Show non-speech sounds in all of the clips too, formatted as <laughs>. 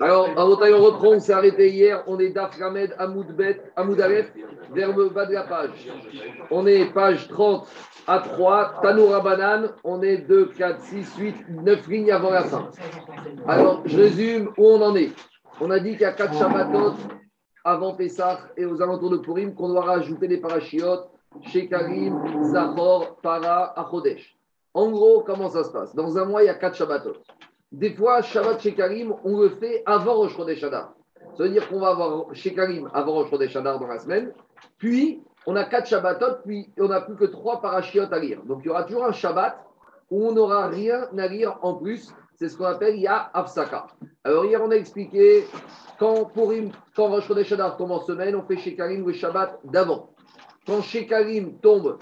Alors, votre on reprend, on s'est arrêté hier, on est Daf Ramed Amoudbet, Amoudalef, vers le bas de la page. On est page 30 à 3, Tanoura Banane, on est 2, 4, 6, 8, 9 lignes avant la fin. Alors, je résume où on en est. On a dit qu'il y a 4 Shabbatot avant Pessah et aux alentours de Purim qu'on doit rajouter des parachiotes chez Karim, Zahor, Para, Achodesh. En gros, comment ça se passe? Dans un mois, il y a 4 Shabbatot. Des fois, Shabbat chez Karim, on le fait avant Rosh Chodesh Adar. Ça veut dire qu'on va avoir chez Karim avant Rosh Chodesh Adar dans la semaine. Puis, on a quatre Shabbatot, puis on n'a plus que trois parachiotes à lire. Donc, il y aura toujours un Shabbat où on n'aura rien à lire en plus. C'est ce qu'on appelle Ya Afsaka. Alors, hier, on a expliqué quand, Purim, quand Rosh Chodesh Adar tombe en semaine, on fait chez Karim le Shabbat d'avant. Quand chez Karim tombe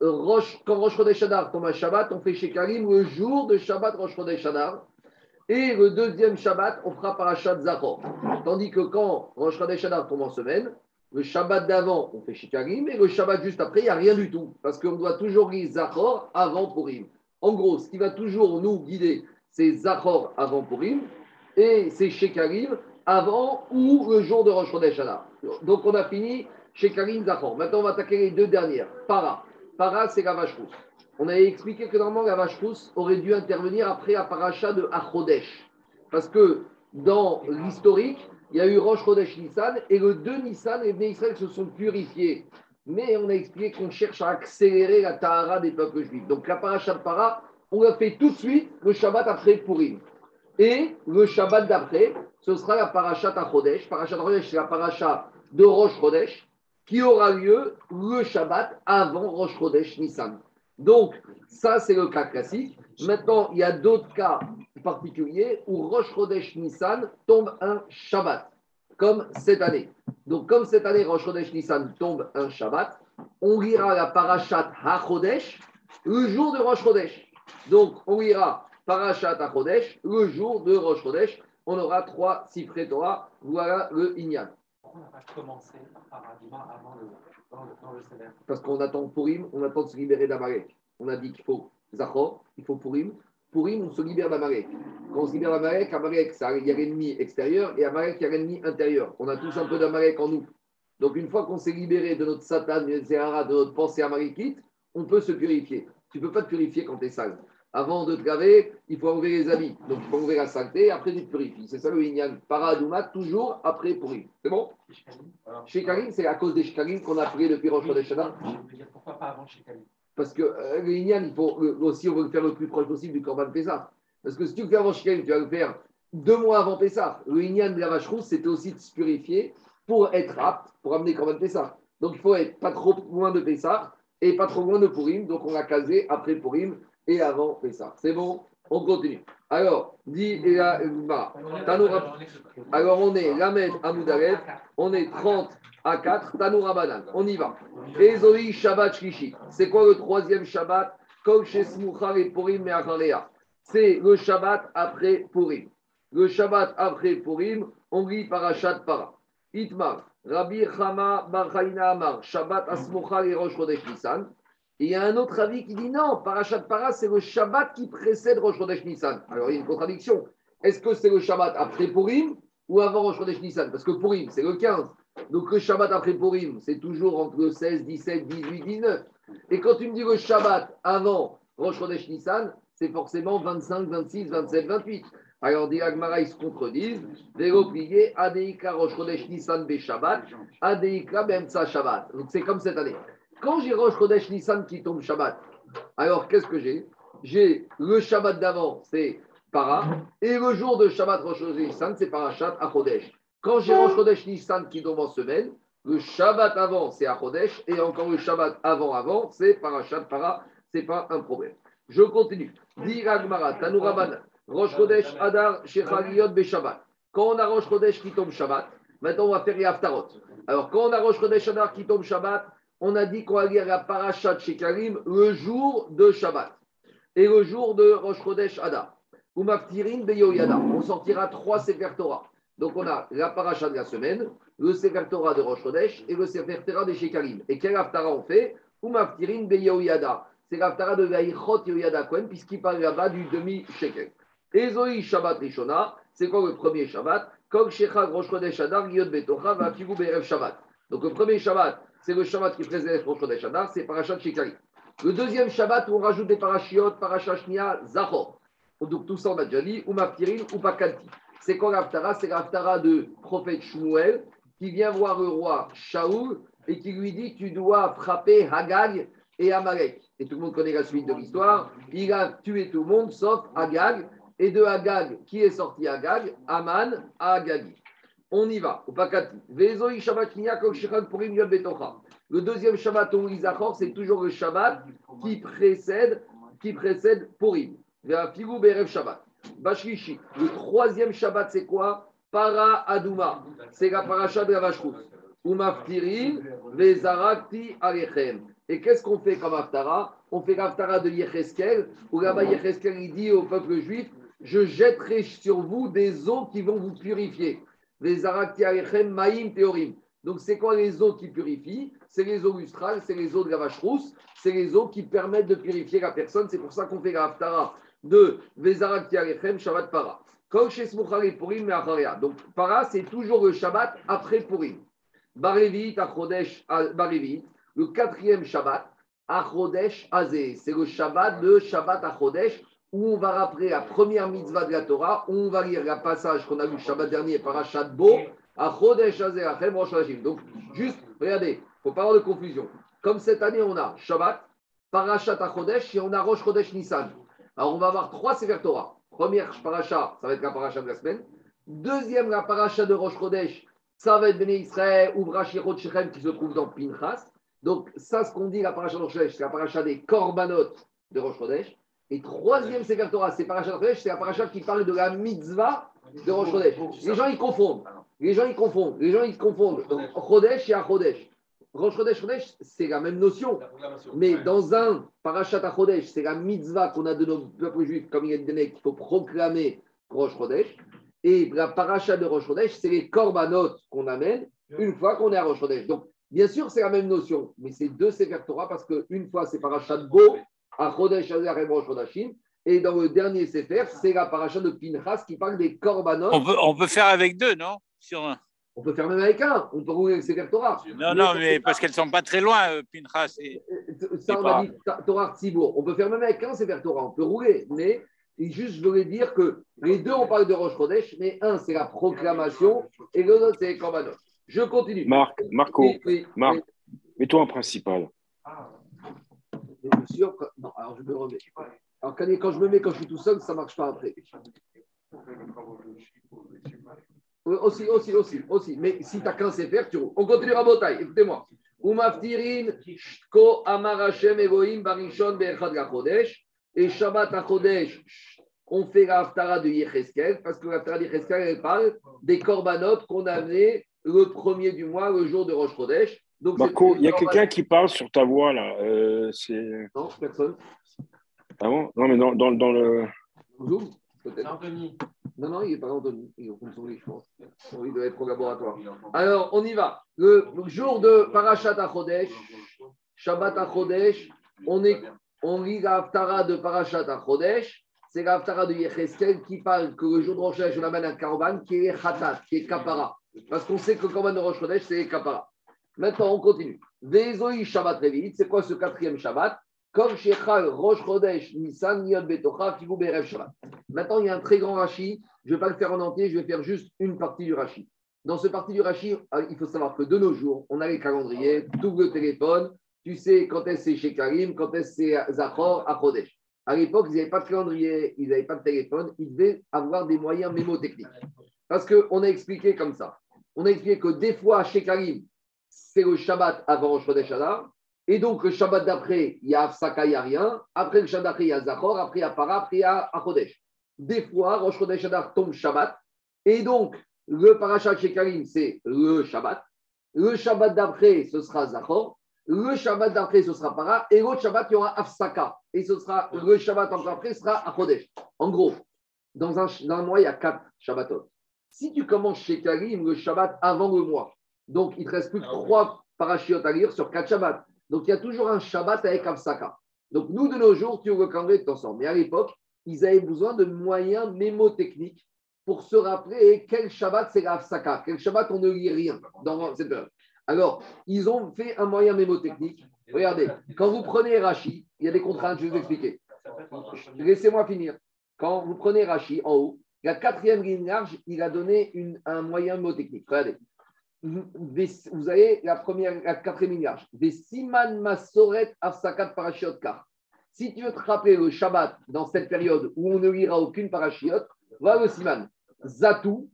Rosh, quand Rosh Chodesh Adar tombe un Shabbat, on fait chez Karim le jour de Shabbat Rosh Chodesh Adar. Et le deuxième Shabbat, on fera Parashat Zachor. Tandis que quand Rosh Chodesh tombe en semaine, le Shabbat d'avant, on fait Shikarim, et le Shabbat juste après, il n'y a rien du tout. Parce qu'on doit toujours lire Zachor avant Purim. En gros, ce qui va toujours nous guider, c'est Zachor avant Purim, et c'est Shekarim avant ou le jour de Rosh Chodesh Donc on a fini Shekarim, Zachor. Maintenant, on va attaquer les deux dernières. Para. Para, c'est la vache rousse. On avait expliqué que normalement la vache rousse aurait dû intervenir après la paracha de Achodesh. Parce que dans l'historique, il y a eu Rosh Chodesh Nissan et le 2 Nissan, les Israël se sont purifiés. Mais on a expliqué qu'on cherche à accélérer la Tahara des peuples juifs. Donc la paracha de Para, on l'a fait tout de suite le Shabbat après Purim. Et le Shabbat d'après, ce sera la paracha Achodesh. Paracha Achodesh, c'est la paracha de Rosh Chodesh qui aura lieu le Shabbat avant Rosh Chodesh Nissan. Donc, ça, c'est le cas classique. Maintenant, il y a d'autres cas particuliers où Rosh Chodesh Nissan tombe un Shabbat, comme cette année. Donc, comme cette année, Rosh Chodesh Nissan tombe un Shabbat, on lira la Parashat HaChodesh le jour de Rosh Chodesh. Donc, on lira Parashat HaChodesh le jour de Rosh Chodesh. On aura trois Sifré Torah. Voilà le Inyan. Parce qu'on attend Purim, on attend de se libérer d'Amalek. On a dit qu'il faut Zachor, il faut Purim. Purim, on se libère d'Amalek. Quand on se libère d'Amalek, Amalek, il y a l'ennemi extérieur et Amalek, il y a l'ennemi intérieur. On a tous un peu d'Amalek en nous. Donc, une fois qu'on s'est libéré de notre Satan, de notre pensée amalékite, on peut se purifier. Tu ne peux pas te purifier quand tu es sale. Avant de te laver, il faut enlever les habits. Donc, il faut enlever la saleté, après tu te purifies. C'est ça le Inyan. Paradouma, toujours après pourri. C'est bon? Chez Karim, c'est à cause des Shkarim qu'on a pris depuis Rosh Hashanah. Pourquoi pas avant chez Karim Parce que euh, le Inyan, il faut aussi, on veut le faire le plus proche possible du Corban Pessah. Parce que si tu le fais avant chez Karim, tu vas le faire deux mois avant Pessah. Le Inyan de la vache rousse, c'était aussi de se purifier pour être apte pour amener Corban Pessah. Donc, il faut être pas trop loin de Pessah et pas trop loin de Purim. Donc, on l'a casé après Purim et avant ça. C'est bon On continue. Alors, dit bah, Alors, on est Lamed Amoudarev, on est 30 à 4, Tanoura Banan. On y va. Ezoi Shabbat Shlishi. C'est quoi le troisième Shabbat? Et Purim C'est le Shabbat après Purim. Le Shabbat après Purim, on lit Parashat Para. Itmar, Rabbi Chama Bar Amar, Shabbat Asmucha et Rosh Chodesh. Et il y a un autre avis qui dit non, Parashat Para, c'est le Shabbat qui précède Rosh Chodesh Nissan. Alors il y a une contradiction. Est-ce que c'est le Shabbat après Purim ou avant Rosh Chodesh Nissan? Parce que Purim, c'est le 15. Donc le Shabbat après Purim, c'est toujours entre le 16, 17, 18, 19. Et quand tu me dis le Shabbat avant Rosh Chodesh Nissan, c'est forcément 25, 26, 27, 28. Alors, dit Agmara, ils se contredisent. Vélo plié, Adeika Rosh Chodesh Nissan Be Shabbat, Adeika Bemsa Shabbat. Donc, c'est comme cette année. Quand j'ai Rosh Chodesh Nissan qui tombe Shabbat, alors qu'est-ce que j'ai? J'ai le Shabbat d'avant, c'est Para, et le jour de Shabbat Rosh Chodesh Nissan, c'est Parashat Achodesh. Quand j'ai Rosh Chodesh Nissan qui tombe en semaine, le Shabbat avant, c'est Achodesh, et encore le Shabbat avant-avant, c'est Parashat Para, c'est pas un problème. Je continue. Diragmara, Tanouraban, Rosh Chodesh Adar, Shechaliyot Beshabbat. Quand on a Rosh Chodesh qui tombe Shabbat, maintenant on va faire les Haftarot. Alors quand on a Rosh Chodesh Adar qui tombe Shabbat, on a dit qu'on va lire la chez Karim le jour de Shabbat et le jour de Rosh Chodesh Adar. On sortira trois Sefer Torah. Donc on a la parachat de la semaine, le Sefer Torah de Rosh Chodesh et le Sefer de Shekarim. Et quel Haftara on fait? Umaftirin Beyoyada. C'est l'Haftara de Vaïchot Yoyada Kohen, puisqu'il parle là-bas du demi-shekel. Ezoi Shabbat Rishona, c'est quoi le premier Shabbat? Kog Shechag Rosh Chodesh Adar, Yod Betocha, Vafigu Be'erev Shabbat. Donc le premier Shabbat, c'est le Shabbat qui présente Rosh Chodesh Adar, c'est Parashat Shekari. Le deuxième Shabbat, où on rajoute des parachiotes, Parashat Shnia, Zachor. Donc tout ça, on a déjà dit, ou Maftirin, ou Pakanti. C'est quoi l'Aftara C'est l'Aftara de prophète Shmuel qui vient voir le roi Shaoul et qui lui dit Tu dois frapper Hagag et Amalek. Et tout le monde connaît la suite de l'histoire. Il a tué tout le monde sauf Hagag. Et de Hagag, qui est sorti Hagag? Aman à Hagagi. On y va. Le deuxième Shabbat, on c'est toujours le Shabbat qui précède, qui précède Purim. Shabbat. Le troisième Shabbat, c'est quoi? Para Aduma. C'est la paracha de la Vezarakti Alechem. Et qu'est-ce qu'on fait comme Aftara? On fait l'Aftara de Yecheskel, où là-bas Yecheskel il dit au peuple juif Je jetterai sur vous des eaux qui vont vous purifier. Alechem, Maïm Teorim. Donc, c'est quoi les eaux qui purifient? C'est les eaux lustrales, c'est les eaux de la vache rousse, c'est les eaux qui permettent de purifier la personne. C'est pour ça qu'on fait l'Aftara de Vezarak Tiarechem, Shabbat Para. Donc, Para, c'est toujours le Shabbat après Purim. Barevit, Achodesh, Barevit, le quatrième Shabbat, Achodesh Azé. C'est le Shabbat de Shabbat Achodesh où on va rappeler la première mitzvah de la Torah, où on va lire le passage qu'on a lu le Shabbat dernier, Parashat Bo, Achodesh Azé, Achem, Rosh Donc, juste, regardez, il ne faut pas avoir de confusion. Comme cette année, on a Shabbat, Parashat Achodesh et on a Rosh Chodesh Nissan. Alors, on va avoir trois Sefer Torah. Première paracha, ça va être la paracha de la semaine. Deuxième, la paracha de Rosh Chodesh, ça va être Béné Israël ou Brachirot Shechem qui se trouve dans Pinchas. Donc, ça, ce qu'on dit, la paracha de Rosh Chodesh, c'est la paracha des Korbanot de Rosh Chodesh. Et troisième Sefer Torah, c'est Rosh Chodesh, c'est la paracha qui parle de la mitzvah de Rosh Chodesh. Les gens, ils confondent. Les gens, ils confondent. Les gens, ils confondent. Donc, Chodesh et Chodesh. Rosh Chodesh, Chodesh, c'est la même notion. Mais dans un Parashat Chodesh, c'est la mitzvah qu'on a de nos peuples juifs, comme il a dit qu'il faut proclamer Rosh Chodesh. Et la Parashat de Rosh Chodesh, c'est les korbanot qu'on amène une fois qu'on est à Rosh Chodesh. Donc, bien sûr, c'est la même notion, mais c'est deux Sefer Torah parce qu'une fois, c'est Parashat Bo, à Chodesh, à Rosh Chodashim. Et dans le dernier Sefer, c'est la Parashat de Pinchas qui parle des korbanot. On peut, on peut faire avec deux, non? Sur un. On peut faire même avec un, on peut rouler avec Sefer Torah. Non, non, mais parce qu'elles ne sont pas très loin, euh, Pinchas. Et... Ça, on a dit Torah Tzibour. On peut faire même avec un Sefer Torah, on peut rouler. Mais juste, je voulais dire que les deux, on parle de Roche Chodesh, mais un, c'est la proclamation et l'autre, c'est les Korbanot. Je continue. Marc, Marco, Marc, mets-toi en principal. Non, alors je me remets. Quand je me mets quand je suis tout seul, ça ne marche pas après. Aussi, aussi, aussi, aussi. Mais si tu as qu'un Sefer, tu roules. On continue à Botaï. Écoutez-moi. Umaftirin, Shko, Amar Hashem, Elohim, Barishon, Chodesh. Et Shabbat Chodesh, on fait l'Aftara de Yecheskel, parce que l'Aftara de Yecheskel, elle parle des korbanot qu'on a amenés le premier du mois, le jour de Rosh Chodesh. Donc, Marco, il y a quelqu'un qui parle sur ta voix, là. Euh, non, personne. Ah bon? Non, mais dans, dans, dans le. Zoom Anthony. Non, non, il n'est pas Anthony. Il est au son lit, je pense. Il doit être au laboratoire. Alors, on y va. Le, jour de Parashat Achodesh, Shabbat Achodesh, on, est, on lit l'Aftara de Parashat Achodesh. C'est l'Aftara de Yecheskel qui parle que le jour de Rosh Chodesh, on amène un Karban qui est Khatat, qui est Kapara. Parce qu'on sait que le Karban de Rosh Chodesh, c'est Kapara. Maintenant, on continue. Vezoi Shabbat Revit, c'est quoi ce quatrième Shabbat? Comme Shechal, Rosh Chodesh, Nissan, Niot Betocha, Figou Berev Shabbat. Maintenant, il y a un très grand rachis. Je ne vais pas le faire en entier, je vais faire juste une partie du rachis. Dans ce partie du rachis, euh, il faut savoir que de nos jours, on a les calendriers, double téléphone. Tu sais quand est-ce c'est chez Karim, quand est-ce c'est Zachor, à Chodesh. À l'époque, ils n'avaient pas de calendrier, ils n'avaient pas de téléphone, ils devaient avoir des moyens mémotechniques. Parce qu'on a expliqué comme ça. On a expliqué que des fois, chez Karim, c'est le Shabbat avant Rosh Adar, et donc, le Shabbat d'après, il y a Afsaka, il n'y a rien. Après le Shabbat d'après, il y a. Après, il y a Para. Après, il y a Achodesh. Des fois, Rosh Adar tombe Shabbat. Et donc, le Parashat Shekarim, c'est le Shabbat. Le Shabbat d'après, ce sera Zachor. Le Shabbat d'après, ce sera Para. Et l'autre Shabbat, il y aura Afsaka. Et ce sera le Shabbat encore après, ce sera Achodesh. En gros, dans un, dans un mois, il y a quatre Shabbatot. Si tu commences chez Karim le Shabbat avant le mois, donc il ne te reste plus que trois parachutes à lire sur quatre Shabbats. Donc, il y a toujours un Shabbat avec Afsaka. Donc, nous, de nos jours, tu ouvres le ensemble. Mais à l'époque, ils avaient besoin de moyens mémotechniques pour se rappeler quel Shabbat c'est la Hafsaka, quel Shabbat on ne lit rien dans cette période. Alors, ils ont fait un moyen mémotechnique. Regardez, quand vous prenez Rashi, il y a des contraintes, je vais vous expliquer. Laissez-moi finir. Quand vous prenez Rashi en haut, la quatrième ligne large, il a donné une- un moyen mémotechnique. Regardez. Vous avez la première, la quatrième ligne large. Des siman masoret afsakat parashiot kar. Si tu veux te rappeler le Shabbat dans cette période où on ne lira aucune parashiot, va le siman. Zatu,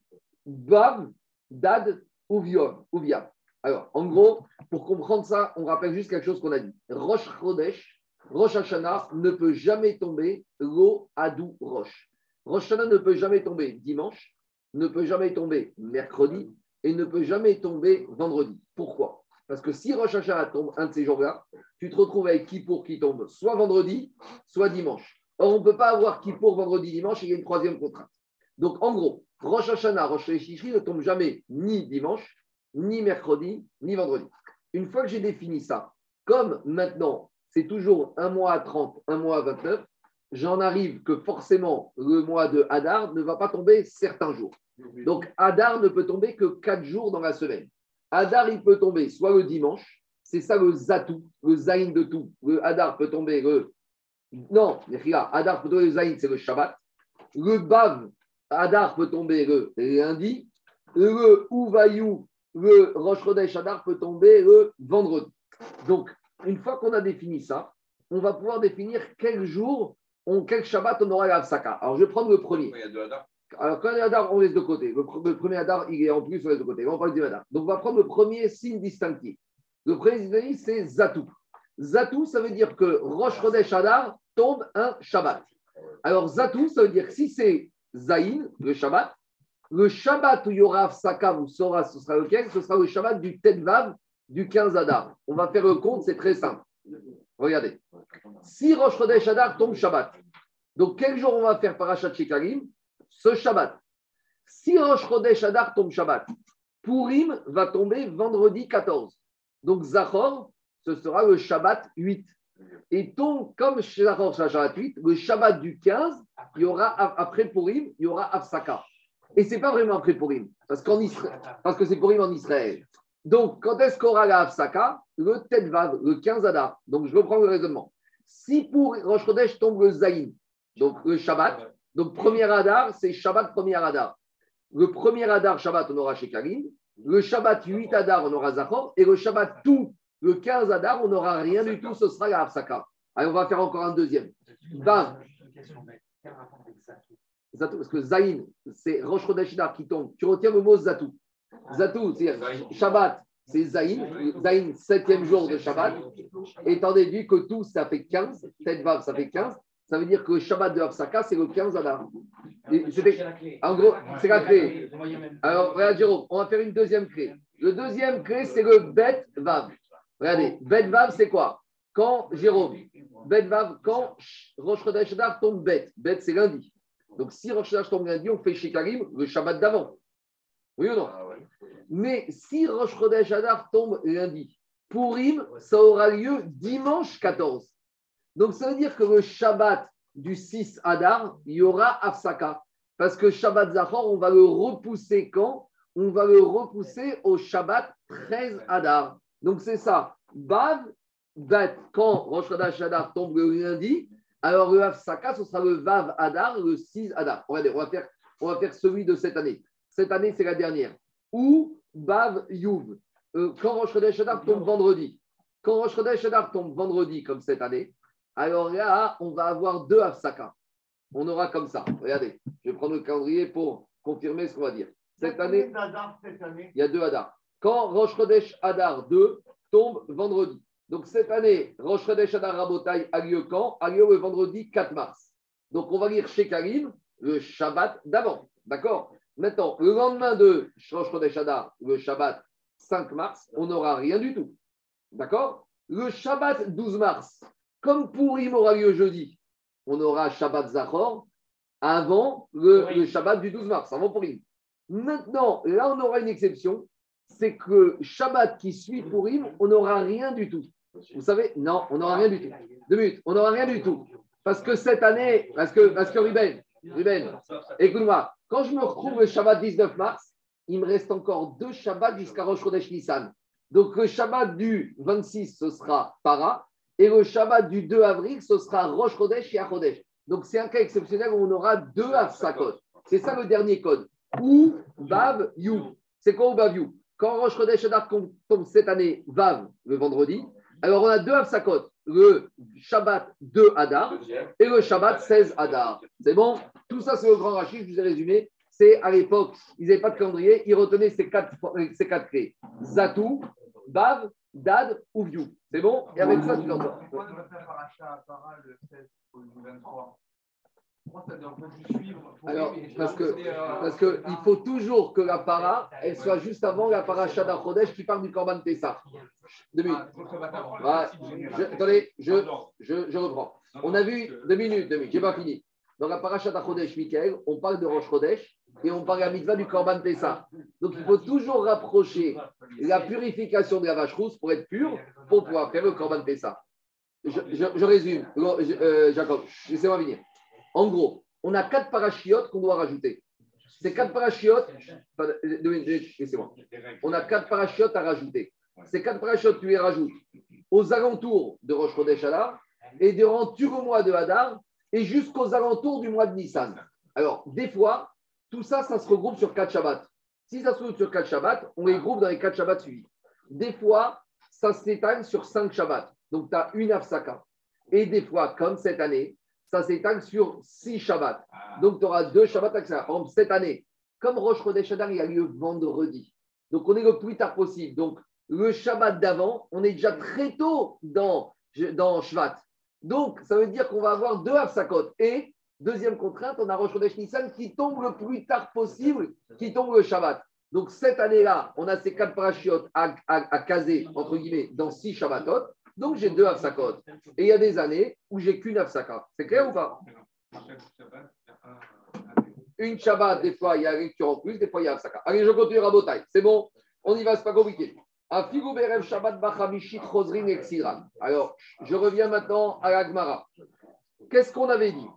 Bav, Dad, Uviom, Uviam. Alors, en gros, pour comprendre ça, on rappelle juste quelque chose qu'on a dit. Rosh Chodesh, Rosh Hashanah ne peut jamais tomber l'eau Adou Rosh. Rosh ne peut jamais tomber dimanche, ne peut jamais tomber mercredi et ne peut jamais tomber vendredi. Pourquoi? Parce que si Rosh Hashanah tombe un de ces jours-là, tu te retrouves avec Kippour qui tombe soit vendredi, soit dimanche. Or, on ne peut pas avoir Kippour vendredi, dimanche il y a une troisième contrainte. Donc, en gros, Rosh Hashanah, Rosh ne tombe jamais ni dimanche, ni mercredi, ni vendredi. Une fois que j'ai défini ça, comme maintenant, c'est toujours un mois à 30, un mois à 29, j'en arrive que forcément, le mois de Hadar ne va pas tomber certains jours. Donc, Hadar ne peut tomber que 4 jours dans la semaine. Hadar, il peut tomber soit le dimanche, c'est ça le Zatou, le Zaïn de tout. Le Hadar peut tomber le. Non, Hadar peut tomber le Zaïn, c'est le Shabbat. Le Bav, Hadar peut tomber le lundi. Le Ouvayou, le Rosh Chodesh Hadar peut tomber le vendredi. Donc, une fois qu'on a défini ça, on va pouvoir définir quel jour, on, quel Shabbat on aura la Hafsaka. Alors, je vais prendre le premier. Il y a deux Hadar. Alors, quand il y a Hadar, on laisse de côté. Le, pr- le premier Hadar, il est en plus, on laisse de côté. On va parler du Hadar. Donc, on va prendre le premier signe distinctif. Le premier signe distinctif, c'est Zatou. Zatou, ça veut dire que Rosh Chodesh Hadar tombe un Shabbat. Alors, Zatou, ça veut dire que si c'est Zaïn, le Shabbat, le Shabbat où il y aura Afsaka, vous saurez ce sera lequel? Ce sera le Shabbat du Tetvav du 15 Hadar. On va faire le compte, c'est très simple. Regardez. Si Rosh Chodesh Hadar tombe Shabbat, donc quel jour on va faire Parashat Shekarim Ce Shabbat. Si Rosh Chodesh Hadar tombe Shabbat, Purim va tomber vendredi 14. Donc Zachor, ce sera le Shabbat 8. Et donc, comme Zachor sera Shabbat 8, le Shabbat du 15, il aura, après Purim, il y aura Afsaka. Et ce n'est pas vraiment après Purim, parce, parce que c'est Purim en Israël. Donc, quand est-ce qu'on aura la Afsaka Le Tetvav, le 15 Adar. Donc, je reprends le raisonnement. Si pour Rosh Chodesh tombe le Zaïn, donc le Shabbat, donc premier Adar, c'est Shabbat premier Adar. Le premier Adar, Shabbat, on aura chez. Le Shabbat 8 Adar, on aura Zachor. Et le Shabbat tout, le 15 Adar, on n'aura rien du tout, ce sera la Afsaka. Allez, on va faire encore un deuxième. Ben, parce que Zaïn, c'est Rosh Chodesh qui tombe. Tu retiens le mot Zatou. Zatou, c'est Shabbat, c'est Zaïn. Zaïn, septième jour de Shabbat. Étant déduit que tout, ça fait 15. Tête Vav, ça fait 15. Ça veut dire que le Shabbat de Hafsaka, c'est le 15 Adar. En gros, c'est la clé. Alors, regarde, Jérôme, on va faire une deuxième clé. Le deuxième clé, c'est le Bet Vav. Regardez, Bet Vav, c'est quoi? Quand, Jérôme, Bet Vav, quand Rosh Chodesh Adar tombe Bet. Bet, c'est lundi. Donc, si Rosh Chodesh tombe lundi, on fait chez Karim le Shabbat d'avant. Oui ou non Ah ouais. Mais si Rosh Chodesh Adar tombe lundi, Purim, ça aura lieu dimanche 14. Donc ça veut dire que le Shabbat du 6 Adar, il y aura Afsaka. Parce que Shabbat Zachor, on va le repousser quand? On va le repousser au Shabbat 13 Adar. Donc c'est ça. Bav, Bat, quand Rosh Chodesh Adar tombe le lundi, alors le Afsaka, ce sera le Vav Adar, le 6 Adar. On va faire, on va faire celui de cette année. Cette année, c'est la dernière. Ou Bav Yuv. Euh, quand Rosh Chodesh Adar tombe vendredi. Quand Rosh Chodesh Adar tombe vendredi, comme cette année, alors là, on va avoir deux Afsaka. On aura comme ça. Regardez, je vais prendre le calendrier pour confirmer ce qu'on va dire. Cette année, il y a deux Hadar. Quand Rosh Chodesh Hadar 2 tombe vendredi. Donc cette année, Rosh Chodesh Hadar Rabotai a lieu quand? A lieu le vendredi 4 mars. Donc on va lire chez Karim le Shabbat d'avant. D'accord? Maintenant, le lendemain de Rosh Chodesh le Shabbat 5 mars, on n'aura rien du tout. D'accord? Le Shabbat 12 mars, comme Purim aura lieu jeudi, on aura Shabbat Zachor avant le, le Shabbat du 12 mars, avant Purim. Maintenant, là, on aura une exception, c'est que Shabbat qui suit Purim, on n'aura rien du tout. Vous savez, non, on n'aura rien du tout. Deux minutes, on n'aura rien du tout. Parce que cette année, parce que, parce que Ruben, Ruben, écoute-moi, quand je me retrouve le Shabbat 19 mars, il me reste encore deux Shabbats jusqu'à Rosh Chodesh Nissan. Donc le Shabbat du 26, ce sera Para, et le Shabbat du 2 avril, ce sera Rosh Chodesh et Achodesh. Donc c'est un cas exceptionnel où on aura deux Afsakot. C'est ça le dernier code. Ou Bav You. C'est quoi ou Bav Quand Rosh Chodesh Adar tombe cette année, Vav, le vendredi, alors on a deux Afsakot. Le Shabbat 2 Adar et le Shabbat 16 Adar. C'est bon? Tout ça, c'est le grand rachis, je vous ai résumé. C'est à l'époque, ils n'avaient pas de calendrier, ils retenaient ces quatre, ces quatre clés. Zatou, Bav, Dad ou View. C'est bon? Et avec ça, tu l'entends. Pourquoi on va faire paracha para le 16 ou le 23 Alors, parce que, euh, parce que il faut toujours que la para, elle soit juste avant la paracha d'Achodesh qui parle du Korban Pessah. Deux minutes. Ah, le Ouais. principe général. Je- attendez, je, je, je reprends. On a vu, deux minutes, deux minutes, j'ai pas fini. Dans la paracha d'Achodesh, Michael, on parle de Rosh Chodesh et on parle à mitzvah du Korban Pessah. Donc il faut toujours rapprocher la purification de la vache rousse pour être pur, pour pouvoir faire le Korban Pessah. Je, je- je résume, Je- euh, Jacob, laissez-moi venir. En gros, on a quatre parachiotes qu'on doit rajouter. Ces quatre parachiotes, laissez-moi. On a quatre parachiotes à rajouter. Ces quatre parachutes, tu les rajoutes aux alentours de Rosh Chodesh Hadar et durant tout le mois de Hadar et jusqu'aux alentours du mois de Nissan. Alors, des fois, tout ça, ça se regroupe sur quatre Shabbats. Si ça se regroupe sur quatre Shabbats, on les groupe dans les quatre Shabbats suivis. Des fois, ça s'étale sur cinq Shabbats. Donc, tu as une Afsaka. Et des fois, comme cette année, ça s'étale sur six Shabbats. Donc, tu auras deux Shabbats Afsaka. Par exemple, cette année, comme Rosh Chodesh Hadar, il a lieu vendredi. Donc, on est le plus tard possible. Donc, le Shabbat d'avant, on est déjà très tôt dans, dans Shvat. Donc, ça veut dire qu'on va avoir deux Hafsakot. Et, deuxième contrainte, on a Rosh Chodesh Nissan qui tombe le plus tard possible, qui tombe le Shabbat. Donc, cette année-là, on a ces quatre parachutes à, à, à caser, entre guillemets, dans six Shabbatot. Donc, j'ai deux Hafsakot. Et il y a des années où j'ai qu'une Hafsaka. C'est clair ou pas? Une Shabbat, des fois, il y a lecture en plus, des fois, il y a Hafsaka. Allez, je continue à Botaï. C'est bon? On y va, c'est pas compliqué. Shabbat. Alors, je reviens maintenant à la Gemara. Qu'est-ce qu'on avait dit?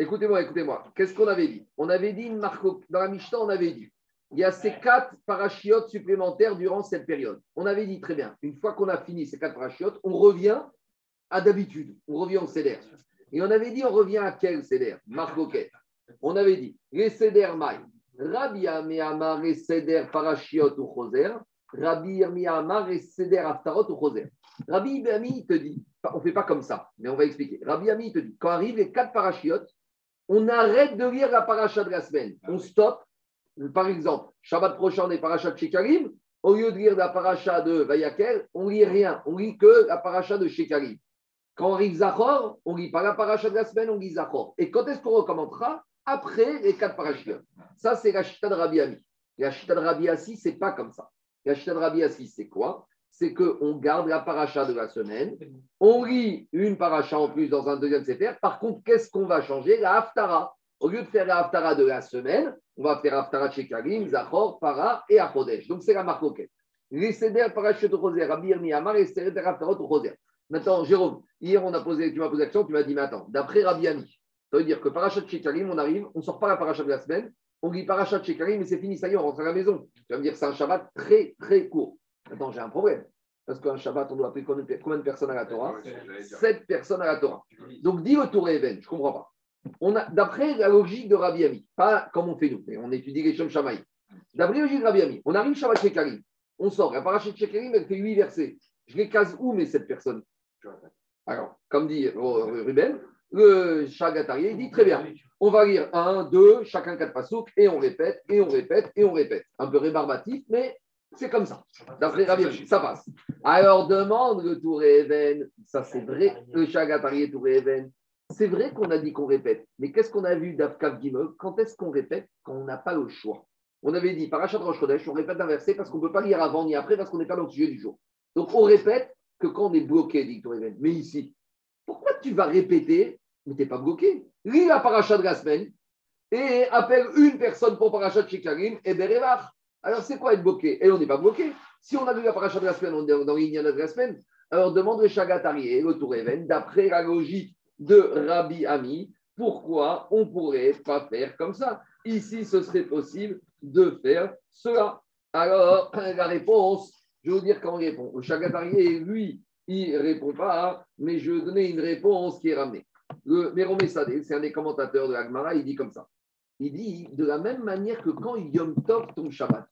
Écoutez-moi, écoutez-moi. Qu'est-ce qu'on avait dit? On avait dit, dans la Mishnah, on avait dit, il y a ces quatre parachiotes supplémentaires durant cette période. On avait dit très bien, une fois qu'on a fini ces quatre parachiotes, on revient à d'habitude, on revient au CEDER. Et on avait dit, on revient à quel CEDER Marcoquette. On avait dit, les CEDER maï. Rabbi Amar et CEDER ou choser. Rabbi Amar et Seder Aftarot ou Choser. Rabbi Ami te dit, on ne fait pas comme ça, mais on va expliquer. Rabbi Ami te dit, quand arrivent les quatre parachiotes, on arrête de lire la paracha de la semaine. On stoppe. Par exemple, Shabbat prochain, on est paracha de Shekarim. Au lieu de lire la paracha de Vayakel, on lit rien. On lit que la paracha de Shekarim. Quand on lit Zachor, on lit pas la paracha de la semaine, on lit Zachor. Et quand est-ce qu'on recommentera? Après les quatre parachiotes. Ça, c'est la de Rabbi Ami. La chita de Rabbi Assi, c'est pas comme ça. La de Rabbi Assi, c'est quoi? C'est qu'on garde la paracha de la semaine, on lit une paracha en plus dans un deuxième sefer. Par contre, qu'est-ce qu'on va changer? La haftara. Au lieu de faire la haftara de la semaine, on va faire haftara Shekarim, Zachor, Para et Achodesh. Donc, c'est la marque OK. Les seder parachutes Roser, Rabbi Yirmi Amar et seder haftarot Roser. Maintenant, Jérôme, hier, on a posé, tu m'as posé la question, tu m'as dit, mais attends, d'après Rabbi Ami, ça veut dire que parachat Shekarim, on arrive, on ne sort pas la paracha de la semaine, on lit parachat Shekarim, mais c'est fini, ça y est, on rentre à la maison. Tu vas me dire, c'est un Shabbat très, très court. Attends, j'ai un problème. Parce qu'un Shabbat, on doit appeler combien de personnes à la Torah? Sept personnes à la Torah. Donc, dis au Tour Even, je ne comprends pas. D'après la logique de Rabbi Ami, pas comme on fait nous, mais on étudie les Shem Shamaï. D'après la logique de Rabbi Ami, on arrive Shabbat Shekarim, on sort, la parachat Shekarim, elle fait huit versets. Je les case où, mes sept personnes Alors, comme dit euh, Ruben, le Chagatarié, il dit très bien. On va lire un, deux, chacun quatre pasouks, et on répète, et on répète, et on répète. Un peu rébarbatif, mais c'est comme ça. D'après Rabbi Ami, ça passe. Alors demande le Tour Even, ça c'est vrai, le Chagatarié Tour Even. C'est vrai qu'on a dit qu'on répète, mais qu'est-ce qu'on a vu d'Afkav Quand est-ce qu'on répète? Quand on n'a pas le choix. On avait dit, Parachat Rosh Chodesh, on répète un parce qu'on ne peut pas lire avant ni après parce qu'on n'est pas dans le sujet du jour. Donc on répète que quand on est bloqué, dit. Mais ici, pourquoi tu vas répéter mais tu n'es pas bloqué? Lis la paracha de la et appelle une personne pour paracha de Shekarim et Berevach. Alors, c'est quoi être bloqué? Et on n'est pas bloqué. Si on a lu la paracha de la on est dans l'Inyan de la alors demande le Chagatari et le Tour Even, d'après la logique de Rabbi Ami, pourquoi on ne pourrait pas faire comme ça? Ici, ce serait possible de faire cela. Alors, <coughs> la réponse, je vais vous dire comment on répond. Le Chagatarié, lui, il ne répond pas, mais je vais donner une réponse qui est ramenée. Le Méromé Sadé, c'est un des commentateurs de l'Agmara, il dit comme ça. Il dit de la même manière que quand Yom Tov tombe Shabbat,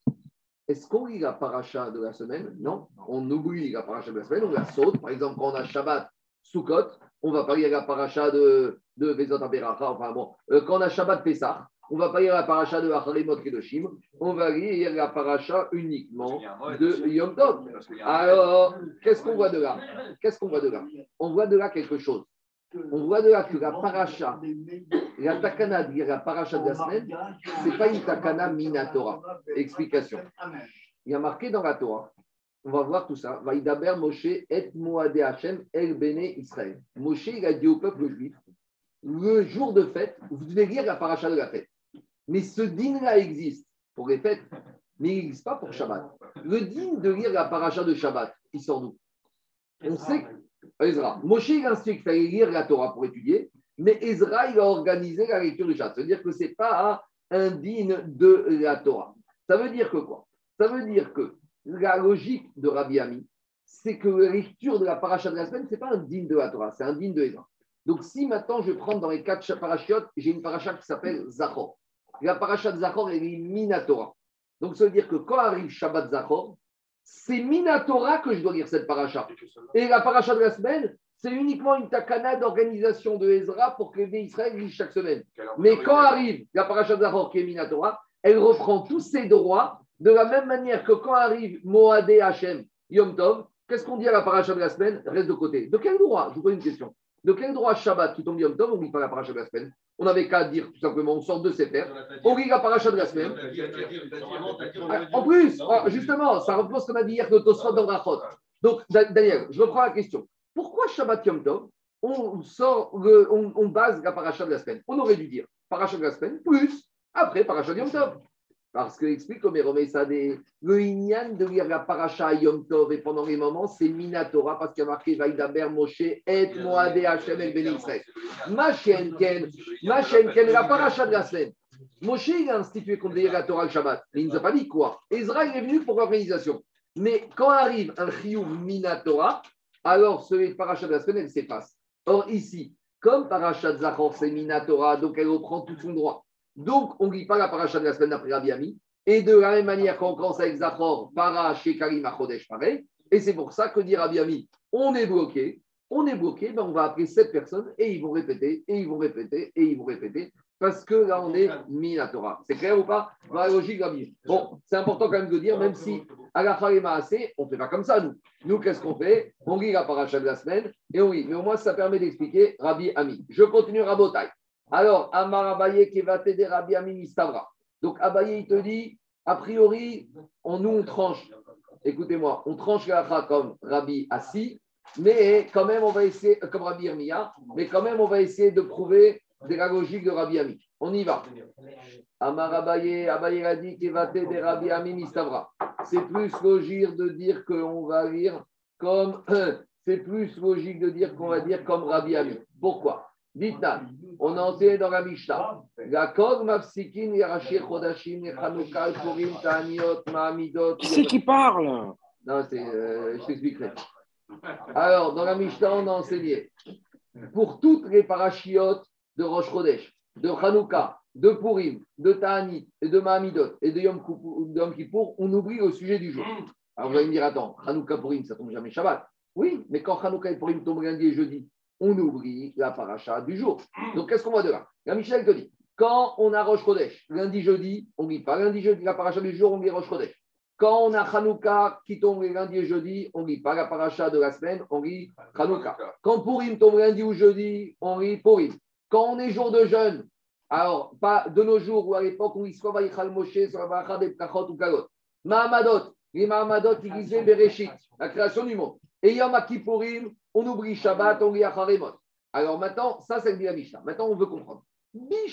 est-ce qu'on lit la paracha de la semaine? Non, on oublie la paracha de la semaine, on la saute. Par exemple, quand on a Shabbat Sukkot, on va pas lire la paracha de, de Bezot. Enfin bon, euh, quand on a Shabbat Pessah, on va pas lire la paracha de Acharimot Kedoshim, on va lire la paracha uniquement de Yom Tov. Alors, qu'est-ce qu'on voit de là? Qu'est-ce qu'on voit de là? On voit de là quelque chose. On voit de là que la paracha, la takana de la paracha de la semaine, ce n'est pas une takana minatora. Explication. Il y a marqué dans la Torah, on va voir tout ça. Vaïdaber Moshe et Moadé Hashem el Bene Israël. Moshe, il a dit au peuple juif le jour de fête, vous devez lire la paracha de la fête. Mais ce din-là existe pour les fêtes, mais il n'existe pas pour Shabbat. Le din de lire la paracha de Shabbat, il sort d'où? On sait que Ezra, Moshe, il a qu'il fallait lire la Torah pour étudier, mais Ezra, il a organisé la lecture du Shabbat. Ça veut dire que ce n'est pas un din de la Torah. Ça veut dire que quoi? Ça veut dire que la logique de Rabbi Ami, c'est que la lecture de la paracha de la semaine, ce n'est pas un din de la Torah, c'est un din de Ezra. Donc, si maintenant je prends dans les quatre parachiotes, j'ai une paracha qui s'appelle Zachor. La paracha de Zachor, elle est Minatora. Donc, ça veut dire que quand arrive Shabbat Zachor, c'est Minatora que je dois lire cette paracha. Et la paracha de la semaine, c'est uniquement une takana d'organisation de Ezra pour que les Israël lisent chaque semaine. Mais quand arrive la paracha de Zachor qui est Minatora, elle reprend tous ses droits de la même manière que quand arrive Moadé Hachem Yom Tov, qu'est-ce qu'on dit à la paracha de la semaine? Reste de côté. De quel droit? Je vous pose une question. De quel droit Shabbat qui tombe Yom Tov, on ne lit pas la paracha de la semaine On n'avait qu'à dire tout simplement, on sort de ses terres, on lit la paracha de la semaine. En plus, oh, justement, ça repose comme a dit hier le Tosfot dans Rachot. Donc, Daniel, je reprends la question. Pourquoi Shabbat Yom Tov, on, sort le- on, on base la paracha de la semaine? On aurait dû dire paracha de la semaine plus après paracha de Yom Tov. Parce que explique commeÉromé Sadé, le Inyan de lire la paracha à Yom Tov et pendant les moments, c'est Minatora parce qu'il y a marqué Vaïdaber Moshe et Moadé Hachem et Ben Israël. Machen Ken, Machen Ken, la paracha de la semaine. Moshe, il a institué qu'on devait la Torah le Shabbat. Mais il ne nous a pas dit quoi. Ezra, il est venu pour l'organisation. Mais quand arrive un Chiyuv Minatora, alors ce paracha de la semaine, elle s'efface. Or, ici, comme paracha de Zachor, c'est Minatora, donc elle reprend tout son droit. Donc, on ne lit pas la paracha de la semaine d'après Rabbi Ami. Et de la même manière, quand on commence avec Zachor, para chez Karim pareil. Et c'est pour ça que dit Rabbi Ami, on est bloqué, on est bloqué, ben on va appeler sept personnes et ils vont répéter, et ils vont répéter, et ils vont répéter, parce que là, on est Minatora. C'est clair ou pas? Logique Rabbi. Bon, c'est important quand même de dire, même si à la Khalema assez, on ne fait pas comme ça, nous. Nous, qu'est-ce qu'on fait? On lit la paracha de la semaine, et lit. Mais au moins, ça permet d'expliquer Rabbi Ami. Je continue Rabotai. Alors, Amar Abaye qui va t'aider Rabbi. Donc, Abaye, il te dit, a priori, on, nous, on tranche. Écoutez-moi, on tranche la comme Rabbi Assi, mais quand même, on va essayer, comme Rabbi Irmiya, mais quand même, on va essayer de prouver la logique de Rabbi Ami. On y va. Amar Abaye, Abaye a dit qu'il va t'aider Rabbi Ami Mistavra. C'est plus logique de dire qu'on va lire comme. <clears throat> C'est plus logique de dire qu'on va dire comme Rabbi Ami. Pourquoi? Dites-nous, on a enseigné dans la Mishnah. La kog mafsikin yarashi chodashim purim ta'aniot ma'amidot. Qui c'est qui parle? Non, c'est, euh, je t'expliquerai. Alors, dans la Mishnah, on a enseigné pour toutes les parachiotes de Rosh Chodesh, de Hanouka, de Purim, de Ta'anit, et de Mahamidot, et de Yom, Kippur, de Yom Kippour, on oublie au sujet du jour. Alors, vous allez me dire, attends, Hanouka, Purim, ça tombe jamais Shabbat. Oui, mais quand Hanouka et Purim tombent lundi et jeudi, on oublie la paracha du jour. Donc, qu'est-ce qu'on voit de là? La Michel te dit, quand on a Rosh Chodesh, lundi, jeudi, on ne lit pas lundi, jeudi, la paracha du jour, on lit Rosh Chodesh. Quand on a Hanouka qui tombe lundi et jeudi, on ne lit pas la paracha de la semaine, on lit Hanouka. Quand Purim tombe lundi ou jeudi, on lit Purim. Quand on est jour de jeûne, alors pas de nos jours ou à l'époque, on lit soit Vaïchal Moshe, soit Vaïchal des Pkachot ou Kalot. Mahamadot, les Mahamadot, ils disaient Bereshit, la création du monde. Et Yom Kippourim, on oublie Shabbat, on lit Acharemot. Alors maintenant, ça c'est le dit la Mishnah. Maintenant, on veut comprendre. Si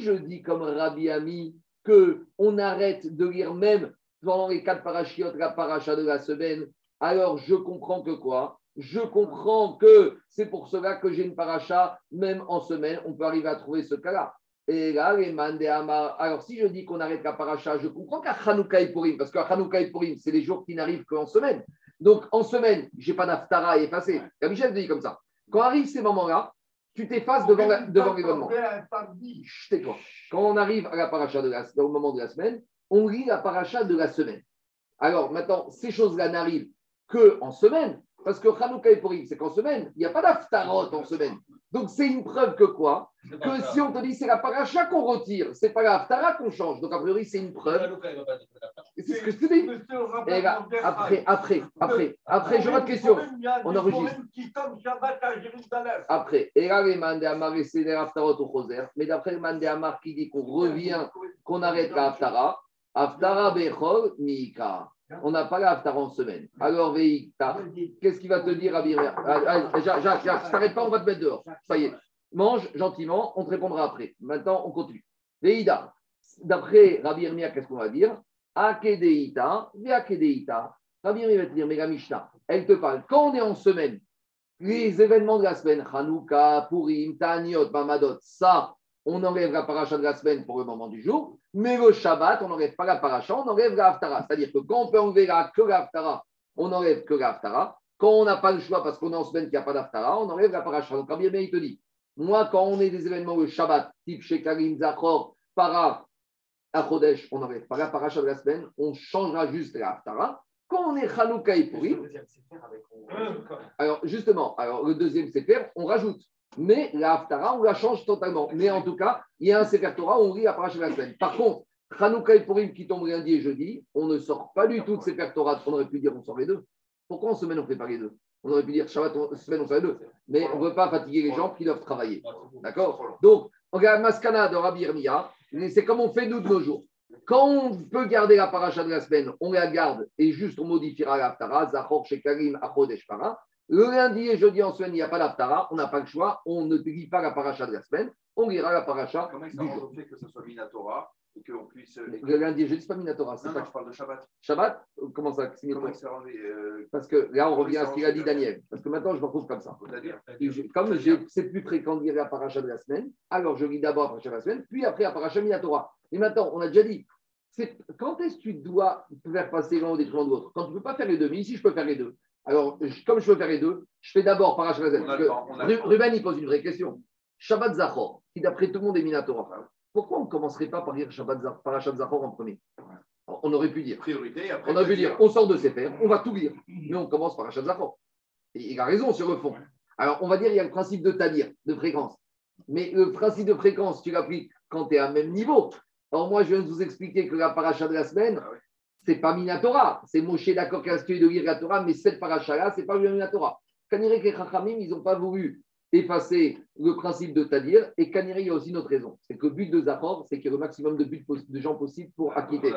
je dis comme Rabbi Ami que on arrête de lire même pendant les quatre parachiotes la paracha de la semaine alors je comprends que quoi? Je comprends que c'est pour cela que j'ai une paracha, même en semaine, on peut arriver à trouver ce cas-là. Et là, les. Alors, si je dis qu'on arrête la paracha, je comprends qu'à Hanouka et Purim, parce qu'à Hanouka et Purim, c'est les jours qui n'arrivent qu'en semaine. Donc, en semaine, je n'ai pas d'Aftara à effacer. La Michel dit comme ça. Quand arrivent ces moments-là, tu t'effaces devant, la- devant l'événement. Quand on arrive à la paracha de la, au moment de la semaine, on lit la paracha de la semaine. Alors maintenant, ces choses-là n'arrivent que en semaine, parce que Hanouka et Purim, c'est qu'en semaine, il n'y a pas d'aftarot en semaine. Donc c'est une preuve que quoi Que si on te dit c'est la paracha qu'on retire, c'est pas la haftara qu'on change. Donc a priori, c'est une preuve. C'est ce que je te dis. Et là, après, après, après, après, je votre question. On enregistre. Après, et là, les mandé Amar et Seder Haftarot au Choser. Mais d'après le mandé Amar qui dit qu'on revient, qu'on arrête la Haftara, Haftara Bechol Mika. On n'a pas la Haftara en semaine. Alors, Veikta, qu'est-ce qu'il va te dire, Rabbi Ah, ah, Jacques, Jacques, t'arrêtes pas, on va te mettre dehors. Ça y est. Mange gentiment, on te répondra après. Maintenant, on continue. Veida, d'après Rabbi Irmia, qu'est-ce qu'on va dire? Akedeita, Veakedeita. Rabbi Irmia va te dire, mais Mishnah, elle te parle. Quand on est en semaine, les événements de la semaine, Hanouka, Purim, Taniot, Mamadot, ça, on enlève la paracha de la semaine pour le moment du jour, mais le Shabbat, on n'enlève pas la paracha, on enlève la Haftara. C'est-à-dire que quand on peut enlever la, que la Haftara, on n'enlève que la Haftara. Quand on n'a pas le choix parce qu'on est en semaine qu'il n'y a pas d'Haftara, on enlève la paracha. Donc, Rabbi Irmia, il te dit, moi, quand on est des événements le Shabbat, type Shekarim, Zachor, Para, à Chodesh, on n'enlève pas la paracha de la semaine, on changera juste la Haftara. Quand on est Hanouka et Purim, alors justement, alors le deuxième Sefer, on rajoute. Mais la Haftara, on la change totalement. Mais en tout cas, il y a un Sefer Torah on lit la paracha de la semaine. Par contre, Hanouka et Purim qui tombent lundi et jeudi, on ne sort pas du tout de Sefer Torah. On aurait pu dire on sort les deux. Pourquoi en semaine on ne fait pas les deux? On aurait pu dire Shabbat, on- semaine on sort les deux. Mais on ne veut pas fatiguer les gens qui doivent travailler. D'accord? Donc, on regarde Maskana de Rabbi Irmia, c'est comme on fait nous de nos jours. Quand on peut garder la paracha de la semaine, on la garde et juste on modifiera l'Aftara, Zachor, Shekarim, Achodesh, Para. Le lundi et jeudi en semaine, il n'y a pas d'Aftara, on n'a pas le choix, on ne lit pas la paracha de la semaine, on lira la paracha Comment ça rend fait que ce soit Minatora et qu'on puisse. Le lundi et jeudi, ce n'est pas Minatora, c'est pas je parle de Shabbat. Shabbat. Comment ça c'est Comment euh, Parce que là, on revient à ce qu'il a dit Daniel. Parce que maintenant, je me retrouve comme ça. Comme c'est plus fréquent de lire la paracha de la semaine, alors je lis d'abord la paracha de la semaine, puis après la paracha Minatora. Et maintenant, on a déjà dit, c'est- quand est-ce que tu dois faire passer l'un au détriment de l'autre? Quand tu ne peux pas faire les deux, mais ici, je peux faire les deux. Alors, comme je peux faire les deux, je fais d'abord le temps. Ruben, il pose une vraie question. Shabbat Zachor, qui d'après tout le monde est Minatora. Pourquoi on ne commencerait pas par lire Shabbat Zachor, paracha de Zachor en premier? On aurait pu dire. Priorité. Après, On aurait pu dire, on sort de Sefer, on va tout lire. Mais on commence par Zachor. Et il a raison sur le fond. Alors, on va dire, il y a le principe de tadir, de fréquence. Mais le principe de fréquence, tu l'appliques quand tu es à même niveau. Alors, moi, je viens de vous expliquer que la paracha de la semaine, Ah. C'est pas Minatora. C'est Moshe d'accord qui a institué de lire la Torah, mais cette paracha-là, c'est pas Minatora. Kanirek et Chachamim, ils n'ont pas voulu effacer le principe de Tadir. Et Kanirek, il y a aussi une autre raison. C'est que le but de Zachor, c'est qu'il y ait le maximum de, buts poss- de gens possibles pour acquitter.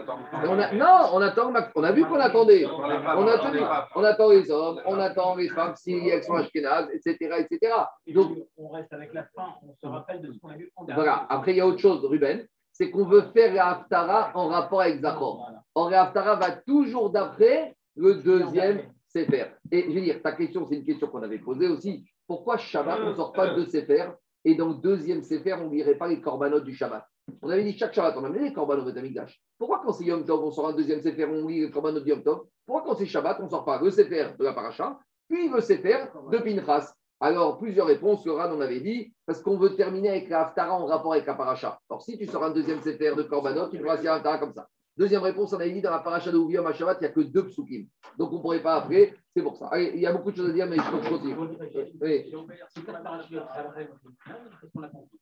On on a- non, on attend, on a vu qu'on attendait. On attend les femmes, On attend, attend les femmes. on attend les hommes, on attend les femmes si elles sont ashkénazes, etc., etc. Donc, on reste avec la fin, on se rappelle de ce qu'on a vu en voilà. Après, il y a autre chose, Ruben, c'est qu'on veut faire la en rapport avec Zachor. Or, la va toujours d'après le deuxième Sefer. Et je veux dire, ta question, c'est une question qu'on avait posée aussi. Pourquoi Shabbat, on ne sort pas de Sefer et dans le deuxième Sefer, on ne lirait pas les corbanotes du Shabbat? On avait dit chaque Shabbat, on amenait les corbanotes de. Pourquoi quand c'est Yom Tov, on sort un deuxième Sefer, on lit les corbanotes de Yom Tov? Pourquoi quand c'est Shabbat, on ne sort pas le Sefer de la Paracha, puis le Sefer de Pinchas? Alors, plusieurs réponses, le Ran en avait dit, parce qu'on veut terminer avec la Haftara en rapport avec la Paracha. Alors, si tu sors un deuxième Sefer de Korbanot, tu feras la Haftara comme ça. Deuxième réponse, on avait dit dans la Paracha de Ouviam à Shabbat, il n'y a que deux psukim. Donc, on ne pourrait pas après, c'est pour ça. Allez, il y a beaucoup de choses à dire, mais je crois que je continue.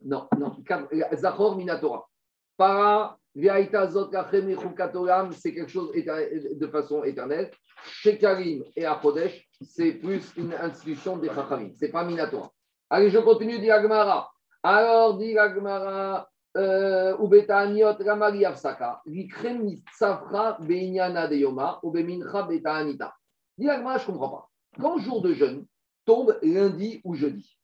Non, non. Zachor Minatora. Para, c'est quelque chose de façon éternelle. Chez Karim et à Chodesh, c'est plus une institution des Chachamim. C'est pas Minatora. Allez, je continue, dit Agmara. Alors, dit Agmara, Ubetaniot Ramari Avsaka, Vikrem Mitzafra Beinyana de Yoma, Ubemincha Betaanita. Dit Agmara, je ne comprends pas. Quand jour de jeûne tombe lundi ou jeudi,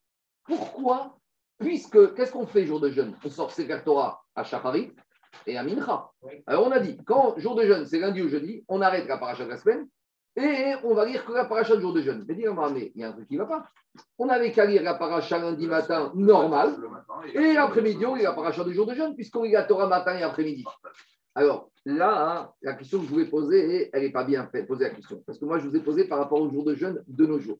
pourquoi Puisque, qu'est-ce qu'on fait jour de jeûne? On sort Sefer Torah à Shacharit et à Mincha. Alors on a dit, quand jour de jeûne, c'est lundi ou jeudi, on arrête la paracha de la semaine. Et on va lire que la paracha de jour de jeûne. Mais dire, mais il y a un truc qui ne va pas. On avait qu'à lire la paracha lundi matin normal, et l'après-midi, on lit la paracha du jour de jeûne, puisqu'on lit la Torah matin et après-midi. Alors là, hein, la question que je voulais poser, elle n'est pas bien faite, poser la question. Parce que moi, je vous ai posé par rapport au jour de jeûne de nos jours.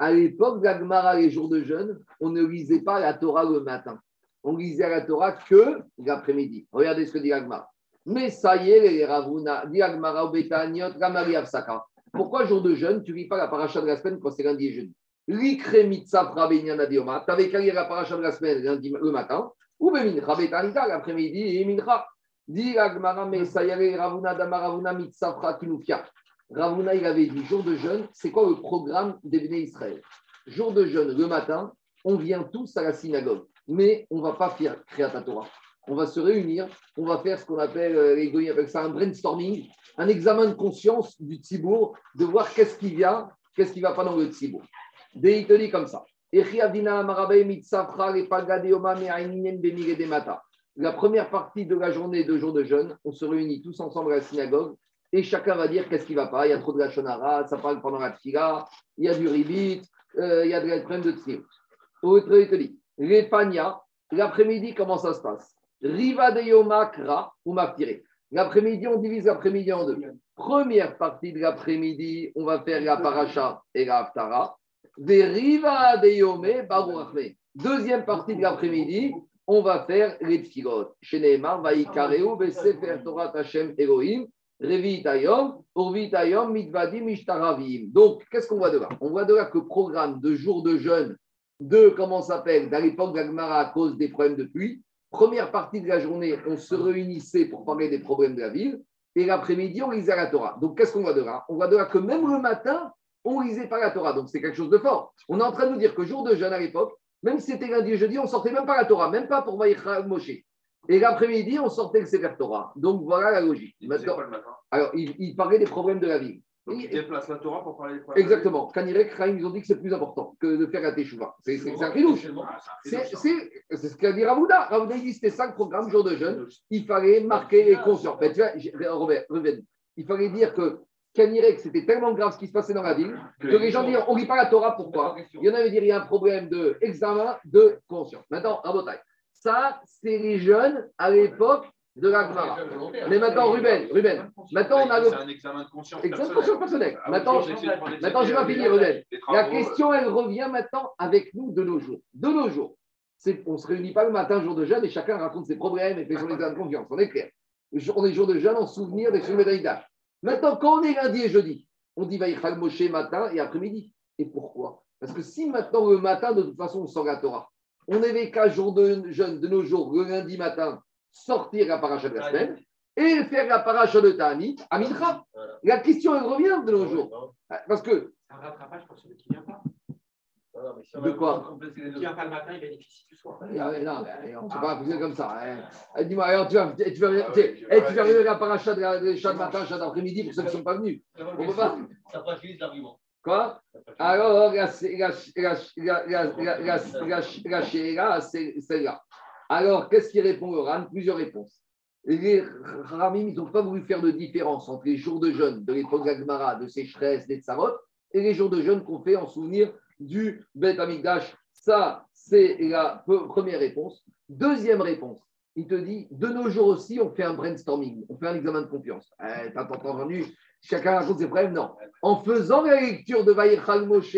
À l'époque d'Agmara, les jours de jeûne, on ne lisait pas la Torah le matin. On lisait la Torah que l'après-midi. Regardez ce que dit Agmara. Mais ça y est, les Ravuna, dit Avsaka. Pourquoi jour de jeûne, tu ne lis pas la paracha de la semaine quand c'est lundi et jeudi? L'ikre mitzapra benyana dioma. Tu avais qu'à lire la paracha de la semaine le matin. Ou bemincha betanita l'après-midi et mincha. Dit Agmara, mais ça y est, Ravuna damaravuna kinufia. Ravuna, il avait dit jour de jeûne, c'est quoi le programme des Israël? Jour de jeûne, le matin, on vient tous à la synagogue, mais on ne va pas faire Kriyat Torah. On va se réunir, on va faire ce qu'on appelle, euh, les goyim appellent ça un brainstorming, un examen de conscience du tzibour, de voir qu'est-ce qui vient, qu'est-ce qui ne va pas dans le tzibour. Des dit comme ça. La première partie de la journée de jour de jeûne, on se réunit tous ensemble à la synagogue et chacun va dire qu'est-ce qui ne va pas. Il y a trop de la ça parle pendant la tfila, il y a du ribit, euh, il y a de la problème de tzir. Autre il te les l'après-midi, comment ça se passe? Riva de yoma kra ou maftiré. L'après-midi, on divise l'après-midi en deux. Première partie de l'après-midi, on va faire la paracha et la haftara. Des riva de baruachme. Deuxième partie de l'après-midi, on va faire les tfilot. Chez Neymar, vaikareu besefer Torah Hashem Elohim. Donc, qu'est-ce qu'on voit de là? On voit de là que programme de jour de jeûne, de, comment s'appelle, à l'époque d'Agmara à cause des problèmes de pluie, première partie de la journée, on se réunissait pour parler des problèmes de la ville, et l'après-midi, on lisait la Torah. Donc, qu'est-ce qu'on voit de là? On voit de là que même le matin, on lisait pas la Torah. Donc, c'est quelque chose de fort. On est en train de nous dire que jour de jeûne à l'époque, même si c'était lundi et jeudi, on sortait même pas la Torah, même pas pour Vaïcha Moshe. Et l'après-midi, on sortait le Sefer Torah. Donc, voilà la logique. Il Maintenant, quoi le matin alors, il, il parlait des problèmes de la ville. Donc, il déplace la Torah pour parler des problèmes. Exactement. Kanirek, Chaim, ils ont dit que c'est plus important que de faire la Teshuvah. C'est un chidouche. Ah, c'est ce qu'a dit Ravouda. Ravouda, il dit c'était ça le programme jour de jeûne. Il fallait marquer les consciences. Mais tu vois, Robert, Ruben, il fallait dire que Kanirek, c'était tellement grave ce qui se passait dans la ville que les gens disent on ne lit pas la Torah, pourquoi? Il y en avait dit il y a un problème d'examen de conscience. Maintenant, Rabotai, ça, c'est les jeunes à l'époque de la Gemara. Mais maintenant, Ruben, Ruben, maintenant on a le. C'est un examen de conscience. Examen de personnelle. conscience personnelle. Ah Maintenant, maintenant, je vais finir, Ruben. La question, elle revient maintenant avec nous de nos jours. De nos jours. On ne se réunit pas le matin, jour de jeûne, et chacun raconte ses problèmes et fait son examen de confiance. On est clair. On est jour de jeûne en souvenir des souvenirs d'Aïda. Maintenant, quand on est lundi et jeudi, on dit Vaïchal Moshe matin et après-midi. Et pourquoi? Parce que si maintenant, le matin, de toute façon, on sort la Torah, on n'avait qu'à jour de jeûne de nos jours, le lundi matin, sortir la paracha de la semaine et faire la paracha de Tani à Mincha. La question, elle revient de nos jours. Parce que, C'est un rattrapage pour celui qui ne vient pas. de quoi qui ne vient pas le matin, il bénéficie du soir. Ah, mais Non, mais on ne peut pas fonctionner comme ça. hein. Eh, Dis-moi, alors tu vas, tu vas, tu vas, tu vas arriver à la paracha de la de chat de matin, chat d'après-midi pour ceux qui ne sont pas venus. On peut pas. Ça fragilise l'argument. Quoi? Alors, la, c'est celle-là. Alors, qu'est-ce qui répond au Ram Plusieurs réponses. Les Ramim, ils n'ont pas voulu faire de différence entre les jours de jeûne de l'époque d'Agmara, de sécheresse, des tsarot, et les jours de jeûne qu'on fait en souvenir du Bet Amigdash. Ça, c'est la première réponse. Deuxième réponse, il te dit, de nos jours aussi, on fait un brainstorming, on fait un examen de confiance. Eh, T'as entendu? Chacun raconte ses problèmes Non. En faisant la lecture de Vaïchal Moshe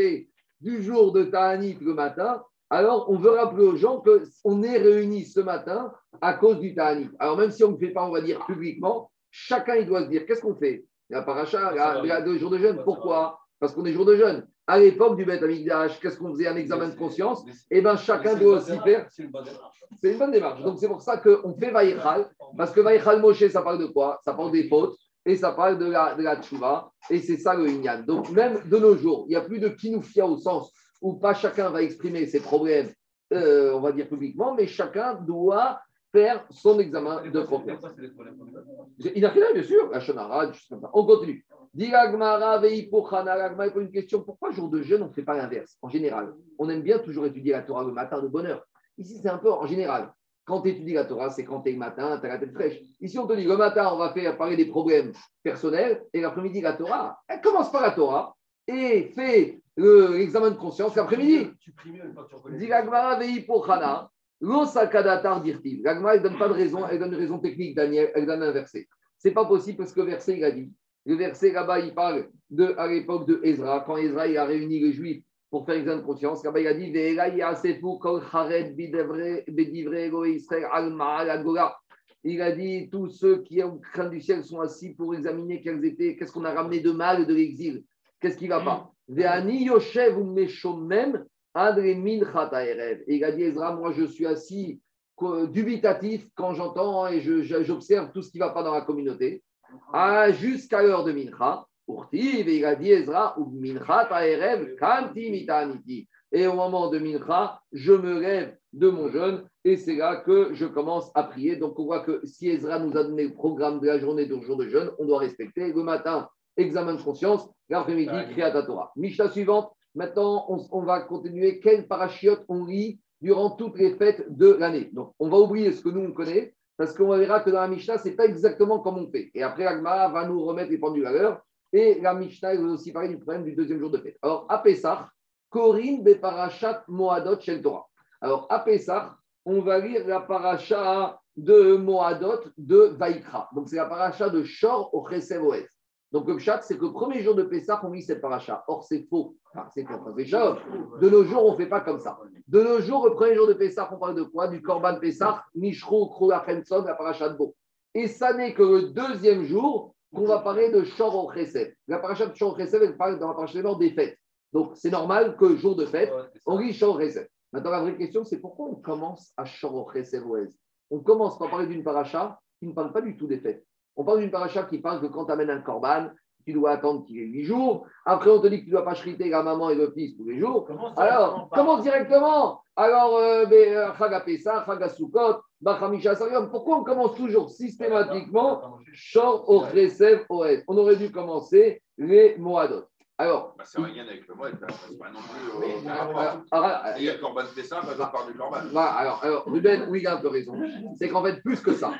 du jour de Ta'anit le matin, alors on veut rappeler aux gens qu'on est réunis ce matin à cause du Ta'anit. Alors même si on ne le fait pas, on va dire publiquement, chacun il doit se dire qu'est-ce qu'on fait? La paracha, la, la- deux jours de jeûne. Pourquoi? Parce qu'on est jour de jeûne. À l'époque du Beth Amikdash, qu'est-ce qu'on faisait? Un examen de conscience. Eh bien, chacun doit aussi faire. C'est une bonne démarche. C'est une bonne démarche. Donc, c'est pour ça qu'on fait Vaïchal, parce que Vaïchal Moshe, ça parle de quoi? Ça parle des fautes et ça parle de la, de la tchouva, et c'est ça le Inyan. Donc, même de nos jours, il n'y a plus de kinoufia au sens où pas chacun va exprimer ses problèmes, euh, on va dire publiquement, mais chacun doit faire son examen de confiance. Il a fait là, bien sûr, la Shonara, comme ça. On continue. Une question. Pourquoi jour de jeûne, on ne fait pas l'inverse En général, on aime bien toujours étudier la Torah le matin de bonne heure. Ici, c'est un peu en général. Quand tu étudies la Torah, c'est quand tu es le matin, tu as la tête fraîche. Ici, on te dit le matin, on va faire parler des problèmes personnels, et l'après-midi, la Torah, elle commence par la Torah et fait le- l'examen de conscience l'après-midi. Dit l'Agmara pochana, lo sakadatar dirtiv. L'Agmara, elle ne donne pas de raison, elle donne une raison technique, Daniel, elle donne un verset. C'est pas possible parce que le verset, il a dit. Le verset là-bas, il parle de, à l'époque de Ezra, quand Ezra il a réuni les Juifs pour faire examen de conscience. Il a dit. Il a dit tous ceux qui ont craint du ciel sont assis pour examiner quels étaient, qu'est-ce qu'on a ramené de mal de l'exil, qu'est-ce qui ne va pas? Et il a dit Ezra, moi je suis assis co- dubitatif quand j'entends et j'observe tout ce qui ne va pas dans la communauté. Jusqu'à l'heure de Mincha, et il a dit Ezra, ou Mincha ta'erev, kanti mitaniti. Et au moment de Mincha, je me lève de mon jeûne et c'est là que je commence à prier. Donc on voit que si Ezra nous a donné le programme de la journée de jour de jeûne, on doit respecter. Le matin, examen de conscience, l'après-midi, Kriyat Torah. Mishnah suivante, maintenant on, on va continuer. Quel parachiote on lit durant toutes les fêtes de l'année? Donc on va oublier ce que nous on connaît parce qu'on verra que dans la Mishnah, ce n'est pas exactement comme on fait. Et après, l'Agma va nous remettre les pendules à l'heure. Et la Mishnah va aussi parler du problème du deuxième jour de fête. Alors, à Pessah, Korim Beparashat Moadot Shel Torah. Alors, à Pessah, on va lire la paracha de Moadot de Vaikra. Donc, c'est la paracha de Shor au Chesed Oez. Donc, le chat, c'est que le premier jour de Pessah, on lit cette paracha. Or, c'est faux. Enfin, c'est faux. De nos jours, on ne fait pas comme ça. De nos jours, le premier jour de Pessah, on parle de quoi? Du Korban Pessah, Mishro, Krolachemson, la paracha de Bo. Et ça n'est que le deuxième jour qu'on va parler de Shor Chesed. La paracha de Shor Chesed, elle parle dans la paracha des fêtes. Donc, c'est normal que jour de fête, on lit Shor Chesed. Maintenant, la vraie question, c'est pourquoi on commence à Shor Chesed On commence par parler d'une paracha qui ne parle pas du tout des fêtes. On parle d'une paracha qui parle que quand tu amènes un korban, tu dois attendre qu'il ait huit jours. Après, on te dit que tu ne dois pas chriter la maman et le fils tous les jours. Alors, commence directement? Alors, euh, ben, euh, Chag Pessah, Chag Sukkot. Pourquoi on commence toujours systématiquement Shor au Chesed Oez On aurait dû commencer les Moadot. Alors, Bah, c'est rien avec le mode, là. c'est pas non plus. euh, euh, alors, Il y a le Corban Pessah, bah, part du Corban. Voilà, alors, alors, Ruben, oui, il a un peu raison. C'est qu'en fait, plus que ça,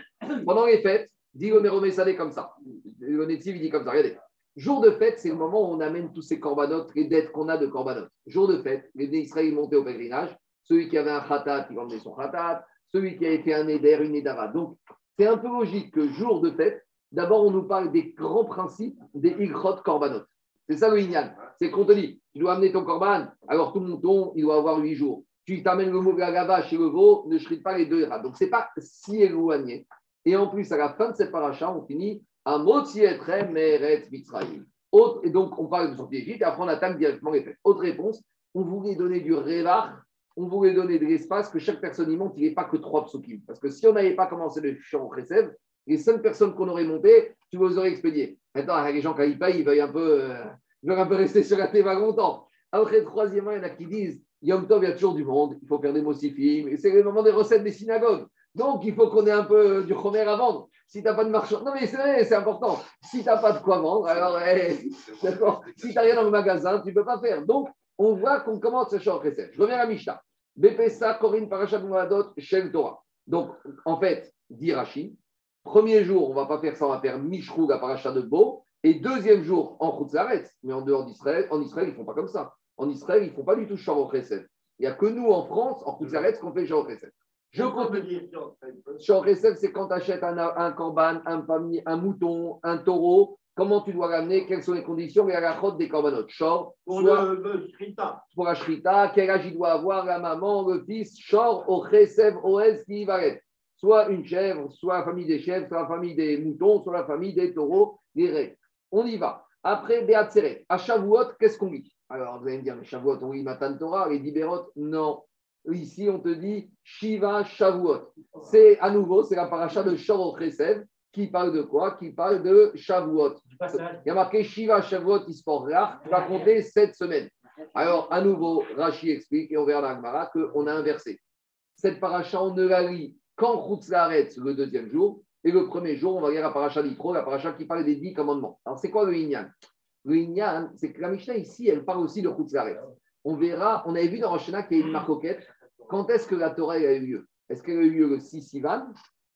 pendant les fêtes, dit le Méromé comme ça. Le il dit comme ça. Regardez. Jour de fête, c'est le moment où on amène tous ces corbanotes, les dettes qu'on a de corbanotes. Jour de fête, les Israéliens montaient au pèlerinage. Celui qui avait un khatat, il emmenait son khatat. Celui qui avait fait un éder, une édara. Donc, c'est un peu logique que jour de fête, d'abord, on nous parle des grands principes des igrot korbanot. C'est ça le. C'est qu'on te dit, tu dois amener ton korban, alors tout mon ton, il doit avoir huit jours. Tu t'amènes le mot la vache et le veau, ne chrite pas les deux errats. Donc, ce n'est pas si éloigné. Et en plus, à la fin de cette paracha, on finit à Motietrem Meret Mitzrayim. Autre- Et donc, on parle de sortie d'Égypte et après, on attaque directement les fêtes. Autre réponse, on voulait donner du révar, on voulait donner de l'espace, que chaque personne y monte, il ait pas que trois psukim. Parce que si on n'avait pas commencé le chant Chesed, les cinq personnes qu'on aurait montées, tu les aurais expédiées. Maintenant, les gens, quand ils payent, ils veulent un peu, euh, veulent un peu rester sur la théma longtemps. Après, troisièmement, il y en a qui disent Yom Tov, il y a toujours du monde, il faut faire des mossifim, et c'est le moment des recettes des synagogues. Donc, il faut qu'on ait un peu du chomer à vendre. Si tu n'as pas de marchand, non mais c'est vrai, c'est important. Si tu n'as pas de quoi vendre, alors, eh, d'accord, si tu n'as rien dans le magasin, tu ne peux pas faire. Donc, on voit qu'on commence ce chant Chesed. Je reviens à Mishnah. Bepesa, Corinne, Parashat Moadot, Shel Torah. Donc, en fait, dit Rachid, premier jour, on ne va pas faire ça, on va faire Mishrou, la Parashat de Beau, et deuxième jour, en Khoutzaret, mais en dehors d'Israël, en Israël, ils ne font pas comme ça. En Israël, ils ne font pas du tout Shor Chesed. Il n'y a que nous, en France, en Khoutzaret, qu'on fait Shor Chesed. Je. Shor Chesed, c'est quand tu achètes un, un corban, un, un mouton, un taureau, comment tu dois l'amener, quelles sont les conditions et à la chôte des corbanotes? Shor, Pour soit le, le shrita. pour la shrita, quel âge il doit avoir, la maman, le fils, shor, au chesev, oez, qui va être. Soit une chèvre, soit la famille des chèvres, soit la famille des moutons, soit la famille des taureaux, des raies. On y va. Après, Beatzeret, à Shavuot, qu'est-ce qu'on lit Alors, vous allez me dire, mais Shavuot, on lit Matan Torah, les Diberot, non. Ici, on te dit Shiva Shavuot. C'est à nouveau, c'est la paracha de Shor au Chesev qui parle de quoi? Qui parle de Shavuot. Il y a marqué Shiva Shavuot Isporach, tu vas compter sept semaines. Alors, à nouveau, Rashi explique, et on verra dans qu'on a inversé. Cette paracha, on ne la lit qu'en Chutzlaretz le deuxième jour, et le premier jour, on va lire la paracha d'Itro, la paracha qui parle des dix commandements. Alors, c'est quoi le Inyan? Le Inyan, c'est que la Mishnah ici, elle parle aussi de Chutzlaretz. On verra, on avait vu dans Rosh Hashanah qu'il y a une marcoquette. Quand est-ce que la Torah a eu lieu? Est-ce qu'elle a eu lieu le 6 Sivan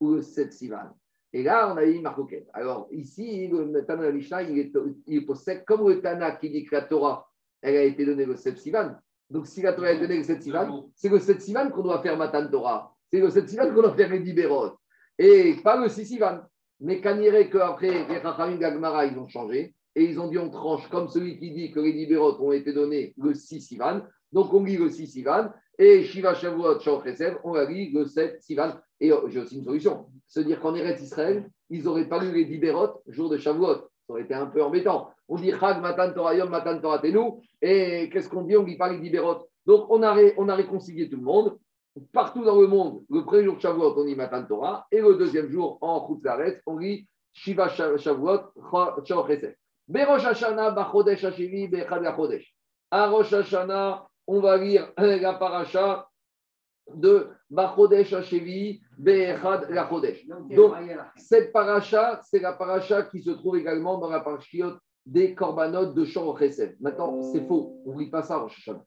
ou le 7 Sivan? Et là, on a eu Marcoquet. Alors, ici, le Tana Mishnah, il est, il est possède, comme le Tana qui dit que la Torah, elle a été donnée le 7 Sivan. Donc, si la Torah a été donnée le 7 Sivan, c'est le 7 Sivan qu'on doit faire Matan Torah. C'est le 7 Sivan qu'on doit faire les Dibérot. Et pas le 6 Sivan. Mais qu'après, les Chachamim Gagmara, ils ont changé. Et ils ont dit on tranche comme celui qui dit que les Dibérot ont été donnés le 6 Sivan. Donc, on lit le 6 Sivan. Et Shiva Shavuot, Chesed, on la lit le 7 Sivan. Et euh, j'ai aussi une solution. Se dire qu'en Eretz Israël, ils n'auraient pas lu les Dibérot jour de Shavuot. Ça aurait été un peu embêtant. On dit Chag, Matan Torah, Yom, Matan Torah, Tenu. Et qu'est-ce qu'on dit? On ne lit pas les Dibérot. Donc, on a, ré- on a réconcilié tout le monde. Partout dans le monde, le premier jour de Shavuot, on lit Matan Torah. Et le deuxième jour, en Chutzaret, on lit Shiva Sha- Shavuot, Chesed. Berosh Hashanah, Bachodesh Hashevi, Bechad Lachodesh. À Rosh Hashanah, on va lire <laughs> la paracha de Bachodesh Hashevi, Bechad Lachodesh. Donc, cette paracha, c'est la paracha qui se trouve également dans la parachiote des korbanot de Shor. Maintenant, c'est faux. On ne lit pas ça à Rosh Hashanah.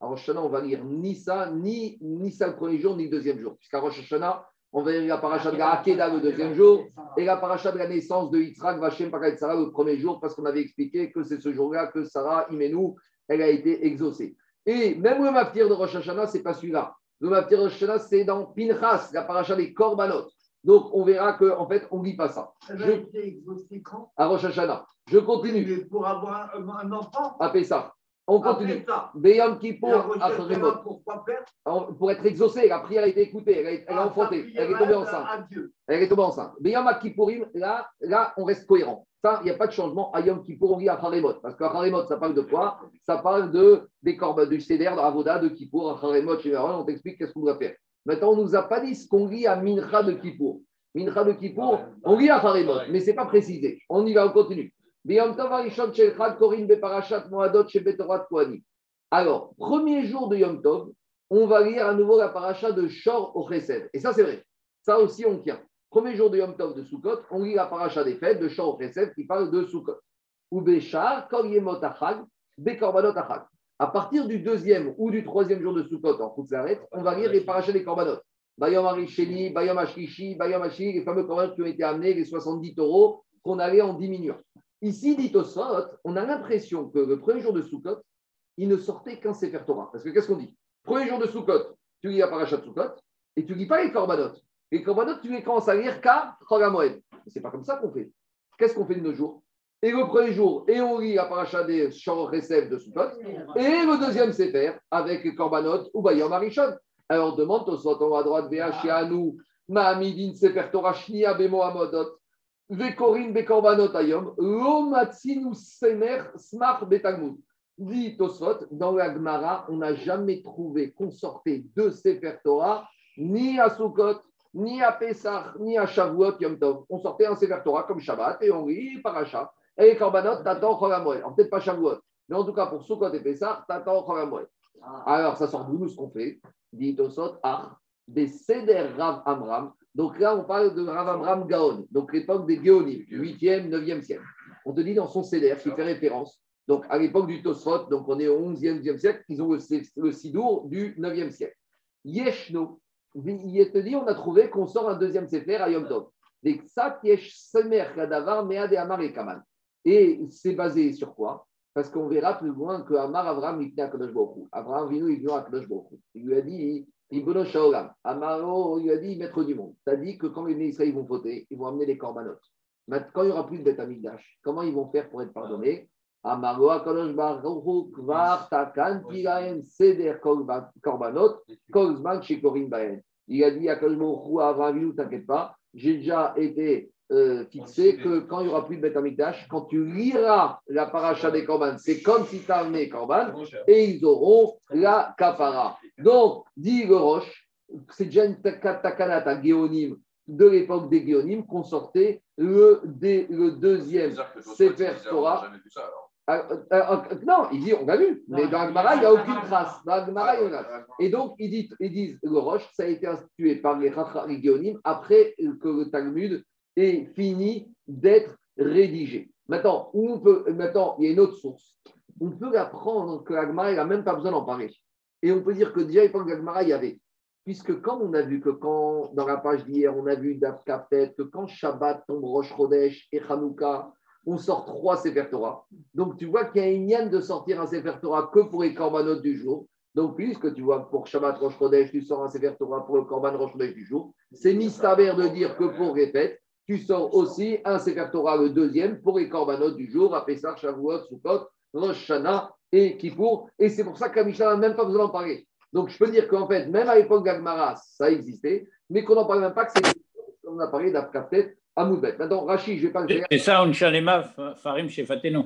À Rosh Hashanah, on va lire ni ça, ni, ni ça le premier jour, ni le deuxième jour. Puisqu'à Rosh Hashanah, on va lire la paracha de la Hakeda le deuxième jour et la paracha de la naissance de Yitzhak, Vachem, Pakat Sarah le premier jour, parce qu'on avait expliqué que c'est ce jour-là que Sarah, Imenu, elle a été exaucée. Et même le maftir de Rosh Hashanah, ce n'est pas celui-là. Le maftir Rosh c'est dans Pinchas, la paracha des korbanot. Donc, on verra qu'en en fait, on ne lit pas ça. Je- À Rosh Hashanah. Je continue. Mais Pour avoir un, un enfant? À Pessah. On Après continue. la Kippour, pourquoi faire Alors, Pour être exaucée, la prière a été écoutée, elle a, elle a Ah, enfanté, elle est tombée enceinte. Elle est tombée enceinte. Beyam Kippourim, là, là, on reste cohérent. Ça, il n'y a pas de changement. À Yom Kippour, on lit à Haremot. Parce qu'à Haremot, ça parle de quoi? Ça parle de, des corbeaux du Seder, de Avoda, de Kippour, à Haremot, chez Aaron, on t'explique qu'est-ce qu'on doit faire. Maintenant, on ne nous a pas dit ce qu'on lit à Mincha de Kippour. Mincha de Kippour, on lit à Haremot, mais ce n'est pas précisé. On y va, on continue. Alors, premier jour de Yom Tov, on va lire à nouveau la paracha de Shor au Chesed. Et ça, c'est vrai. Ça aussi, on tient. Premier jour de Yom Tov de Sukkot, on lit la paracha des fêtes de Shor au Chesed qui parle de Sukkot. Ou Béchar, Kol Yemot Achag, Bekorbanot Achag. À partir du deuxième ou du troisième jour de Sukkot en Chutzaret, on va lire les parachas des Korbanot. Bayom Arisheni, Bayom Ashlishi, Bayom Ashli, les fameux Korbanot qui ont été amenés, les 70 taureaux qu'on allait en diminuant. Ici, dit Tosfot, on a l'impression que le premier jour de Sukkot, il ne sortait qu'un Sefer Torah. Parce que qu'est-ce qu'on dit? Premier jour de Sukkot, tu lis la paracha de Sukkot et tu lis pas les Korbanot. Les Korbanot, tu les commences à lire qu'à. Mais C'est pas comme ça qu'on fait. Qu'est-ce qu'on fait de nos jours? Et le premier jour, et on lit la paracha des de Sukkot, et le deuxième Sefer avec les Korbanot ou Bayom Arishon. Alors demande Tosfot en haut à droite, Ve'ashianu, Ma'amidin Sefer Torah Shnia Bemo Amodot. Vekorin bekorbanot ayom, lo matzinu semer smar betalmud. Dit Tosfot, dans la Gemara, on n'a jamais trouvé qu'on sortait de Sefer Torah, ni à Sukkot, ni à Pessah, ni à Shavuot, Yom Tov. On sortait un Sefer Torah comme Shabbat et on lit Paracha. Et les Korbanot, t'attends Chol HaMoed. Alors peut-être pas Shavuot, mais en tout cas pour Sukkot et Pessah, t'attends Chol HaMoed. Alors ça sort d'où nous ce qu'on fait? Dit Tosfot, ah, des Seder Rav Amram. Donc là, on parle de Rav Amram Gaon, donc l'époque des Géonim, 8e, 9e siècle. On te dit dans son Seder qui fait référence donc, à l'époque du Tosfot, donc on est au 11e, 12e siècle, ils ont le, Sidour du 9e siècle. Yeshno, il te dit, on a trouvé qu'on sort un deuxième Sefer à Yom Tov. Et c'est basé sur quoi? Parce qu'on verra plus loin que Amar Avram. Avram Vinu, il vient à Kadosh. Il lui a dit, Ibono Shaolam. Amaro, il lui a dit, maître du monde. Tu as dit que quand les Israéliens vont voter, ils vont amener les corbanotes. Maintenant, quand il n'y aura plus de Beth Amikdash, comment ils vont faire pour être pardonnés? Amaro Akadosh Baruch Kvar Takan Tiraem Seder Korbanot, Kolzman Shekorim Baen. Il a dit à Kadosh Baruch Hu, t'inquiète pas, j'ai déjà été euh, fixé que quand il n'y aura plus de Beth Amikdash, quand tu liras la paracha des Korban, c'est comme si tu as amené Korban, et ils auront la kapara. Donc, dit le Roche, c'est déjà une takanata géonyme de l'époque des géonymes qu'on sortait le, des- le deuxième Sefer Torah. Ah, euh, euh, non, il dit, on a vu, mais dans Agmara, il n'y a aucune trace. Dans Agmara, il y en a. Et donc, ils disent, ils disent le Roche, ça a été institué par les Géonim après que le Talmud ait fini d'être rédigé. Maintenant, on peut, maintenant, il y a une autre source. On peut apprendre que l'Agmara, il n'a même pas besoin d'en parler. Et on peut dire que déjà l'époque de l'Agmara, il y avait. puisque comme on a vu que quand, dans la page d'hier, on a vu d'Afkafet, que quand Shabbat tombe Rosh Chodesh et Hanouka, on sort trois Sefer Torah. Donc tu vois qu'il y a une yann de sortir un Sefer Torah que pour les korbanot du jour. Donc puisque tu vois pour Shabbat Rosh Chodesh, tu sors un Sefer Torah pour le korban Rosh Chodesh du jour, c'est mistaber de dire que pour répète, tu sors aussi un Sefer Torah le deuxième pour les korbanot du jour, à Pessah, Shavuot, Sukkot, Rosh Hashanah et Kippour. Et c'est pour ça que la Mishnah n'a même pas besoin d'en parler. Donc je peux dire qu'en fait, même à l'époque d'Agmara, ça existait, mais qu'on n'en parle même pas que c'est on a parlé d'Afkaftet à Moudbet. Maintenant, Rashi, je ne vais pas le faire. C'est ça, on chanema farim chez Fateno.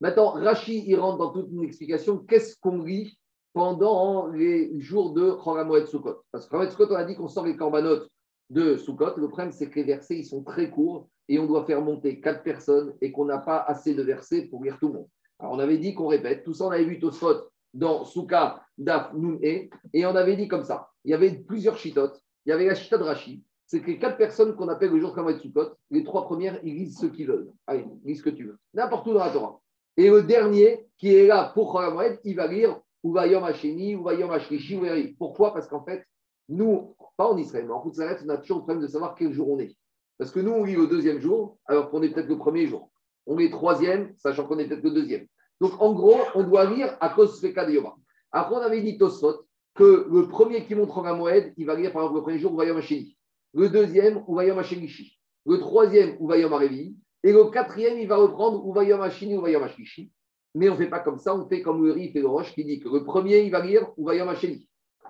Maintenant, Rashi, il rentre dans toute une explication. Qu'est-ce qu'on lit pendant les jours de Choramoed Sukkot? Parce que Choramoed Sukkot, on a dit qu'on sort les corbanotes de Sukkot. Le problème, c'est que les versets, ils sont très courts et on doit faire monter quatre personnes et qu'on n'a pas assez de versets pour lire tout le monde. Alors, on avait dit qu'on répète. Tout ça, on avait vu Tosfot dans Souka, Daf, Nun et, et on avait dit comme ça. Il y avait plusieurs chitotes. Il y avait la chita de Rashi. C'est que les quatre personnes qu'on appelle le jour Choramoed Sukkot, les trois premières, ils lisent ce qu'ils veulent. Allez, lis ce que tu veux. N'importe où dans la Torah. Et le dernier, qui est là pour Choramoed, il va lire Uvayom Hasheni, Uvayom Hashrishi. Pourquoi? Parce qu'en fait, nous, pas en Israël, mais en Koutzaret, on a toujours le problème de savoir quel jour on est. Parce que nous, on lit le deuxième jour, alors qu'on est peut-être le premier jour. On est troisième, sachant qu'on est peut-être le deuxième. Donc, en gros, on doit lire à cause de de Yoma. Après, on avait dit Tosfot que le premier qui montre en Moed, il va lire par exemple le premier jour Uvayom Hasheni. Le deuxième, Uvayom Hashenishi. Le troisième, Uvayom Harevi. Et le quatrième, il va reprendre Uvayom Hashini, Uvayom Hashlishi. Mais on ne fait pas comme ça, on fait comme le roche qui dit que le premier, il va lire Uvayom Hasheni.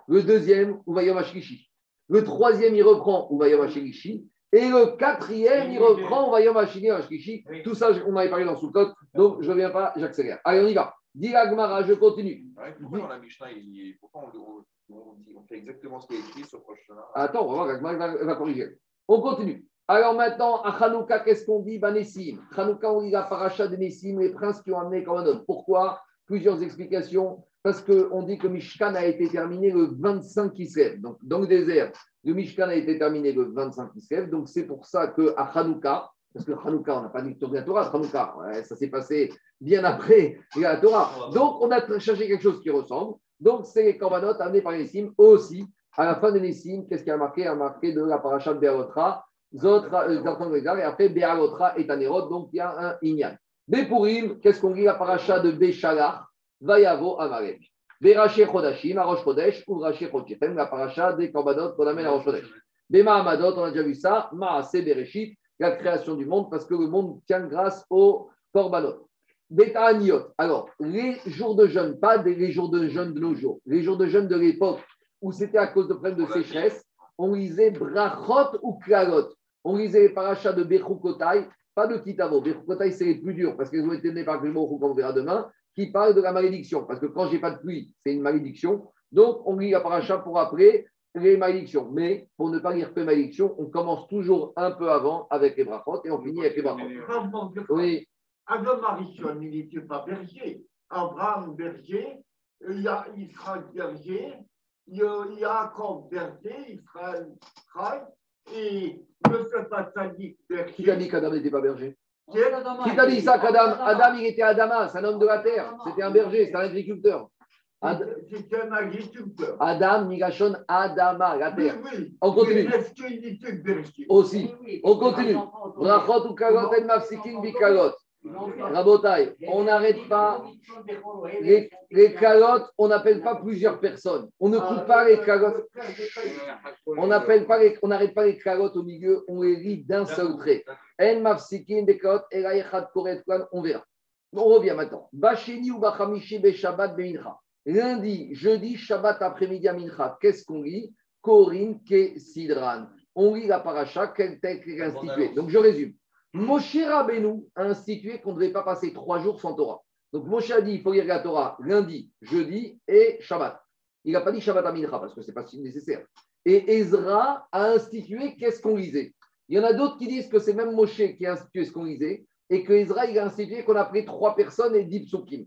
Le deuxième, Uvayom Hashlishi. Le troisième, il reprend Uvayom Hashlishi. Et le quatrième, il reprend Uvayom Hashlishi. Tout ça, on avait parlé dans Soukot, donc je ne reviens pas, j'accélère. Allez, on y va. Dis Agmara, je continue. Ouais, pourquoi dans la Mishnah, il... pourquoi on, on- fait exactement ce qui est écrit sur Hashanah Attends, on va voir, Agmara va, va corriger. On continue. Alors maintenant, à Hanouka, qu'est-ce qu'on dit Banessim? Hanouka, on dit la paracha de Nessim, les princes qui ont amené Korbanot. Pourquoi? Plusieurs explications. Parce qu'on dit que Mishkan a été terminé le 25 Kislev. Donc, dans le désert, le Mishkan a été terminé le 25 Kislev. Donc, c'est pour ça qu'à Hanouka, parce que Hanouka, on n'a pas dit la Torah, Hanouka, ça s'est passé bien après <laughs> la Torah. Donc, on a cherché quelque chose qui ressemble. Donc, c'est les Korbanot amenés par Nessim aussi. À la fin de Nessim, qu'est-ce qui a marqué? A marqué de la de Berotra, Zotra, euh, et après Be'alotra et Tanerot. Donc, il y a un Inyan. Bepurim, qu'est-ce qu'on dit? La paracha de Béchalach, Vayavo Amalek. Beraché Chodashim, à Rosh Chodesh, ou Raché Chodshechem, la paracha des Korbanot qu'on amène à Rosh Chodesh. Bema Amadot, on a déjà vu ça, Maase Bereshit, la création du monde, parce que le monde tient grâce aux Korbanot. Betaniot, alors, les jours de jeûne, pas les jours de jeûne de nos jours, les jours de jeûne de l'époque où c'était à cause de problèmes de sécheresse, on lisait Brachot ou Klalot. On lisait les parachas de Bechukotai, pas de Kitavo. Bechukotai, c'est les plus durs parce qu'ils ont été donnés par Grimor, comme on verra demain, qui parlent de la malédiction. Parce que quand j'ai pas de pluie, c'est une malédiction. Donc, on lit la paracha pour appeler les malédictions. Mais pour ne pas lire que malédiction, on commence toujours un peu avant avec les brachot et on finit avec les brachot. Oui, Adam Marichon, il n'était pas berger. Abraham, berger. Il y a Israël, berger. Il y a Jacob, berger. Israël. Et M. Patalik, berger. qui t'a dit qu'Adam n'était pas berger? Qui t'a dit ça qu'Adam Adam, il était Adama, c'est un homme de la terre. C'était un berger, c'était un agriculteur. C'est un agriculteur. Adam, Nigashon, Adama, la terre. oui. On continue. Aussi. On continue. Brachot ou kalot en mafsikin bikalot. Rabotai, on n'arrête pas. Les, les calottes, on n'appelle pas plusieurs personnes. On ne coupe pas les calottes. On n'appelle pas les- on n'arrête pas les calottes au milieu, on les lit d'un seul trait. En mafsikin des calottes, la on verra. On revient maintenant. Bacheni ou bachamishi be Shabbat be mincha. Lundi, jeudi, Shabbat après-midi à mincha. Qu'est-ce qu'on lit? Korin ke sidran. On lit la paracha, quel texte est institué. Donc je résume. Moshe Rabbeinu a institué qu'on ne devait pas passer trois jours sans Torah. Donc Moshe a dit il faut lire la Torah lundi, jeudi et Shabbat. Il n'a pas dit Shabbat à Mincha parce que ce n'est pas si nécessaire. Et Ezra a institué qu'est-ce qu'on lisait. Il y en a d'autres qui disent que c'est même Moshe qui a institué ce qu'on lisait et que Ezra a institué qu'on a pris trois personnes et dix psukim.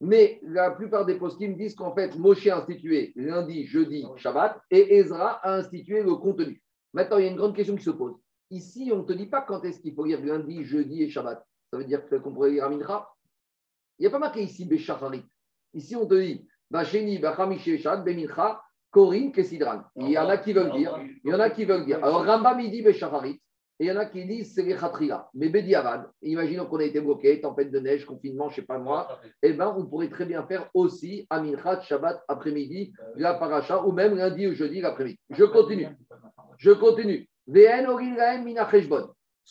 Mais la plupart des poskim disent qu'en fait Moshe a institué lundi, jeudi, Shabbat et Ezra a institué le contenu. Maintenant, il y a une grande question qui se pose. Ici, on ne te dit pas quand est-ce qu'il faut lire lundi, jeudi et Shabbat. Ça veut dire qu'on pourrait lire à Mincha? Il n'y a pas marqué ici Béchacharit. Ici, on te dit Bacheni, Bachamishi, Shabbat, Bemincha, Corinne, Kessidran. Il y en a qui veulent dire, il y en a qui veulent dire. Alors Rambam, il dit. Et il y en a qui disent c'est les Khatrila. Mais Bediavad, imaginons qu'on a été bloqué, tempête de neige, confinement, je ne sais pas moi, eh bien, on pourrait très bien faire aussi Aminchat, Shabbat après-midi, la paracha, ou même lundi ou jeudi l'après-midi. Je continue. Je continue. Ce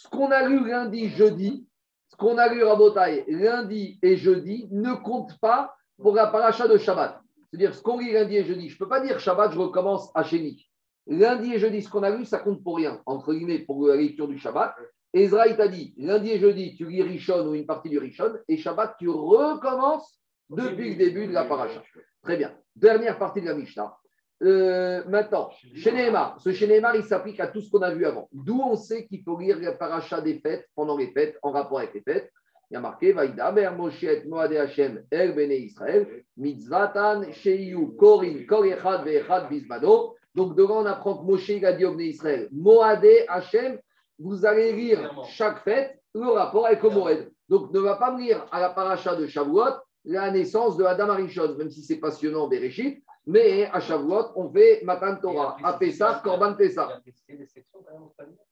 qu'on a lu lundi, jeudi, ce qu'on a lu Rabotai lundi et jeudi ne compte pas pour la paracha de Shabbat. C'est-à-dire, ce qu'on lit lundi et jeudi, je ne peux pas dire Shabbat, je recommence à Chéni. Lundi et jeudi, ce qu'on a lu, ça compte pour rien, entre guillemets, pour la lecture du Shabbat. Ezra, t'a dit, lundi et jeudi, tu lis Rishon ou une partie du Rishon, et Shabbat, tu recommences depuis le début de la paracha. Très bien. Dernière partie de la Mishnah. Euh, maintenant, chez ce chez il s'applique à tout ce qu'on a vu avant. D'où on sait qu'il faut lire la paracha des fêtes pendant les fêtes, en rapport avec les fêtes. Il y a marqué Vaïdaber Moshe et Moade Hashem El Bene Israël, Mitzvatan Sheiyu Korin Kol Echad Ve'echad Bizmano. Donc, devant, on apprend que Moshe il a dit au Israël Moade Hashem, vous allez lire chaque fête le rapport avec le Moed. Donc, ne va pas me lire à la paracha de Shavuot la naissance de Adam Arishon, même si c'est passionnant, Bereshit. Mais à Shavuot, on fait Matan Torah. À Pessah, Korban Pessah.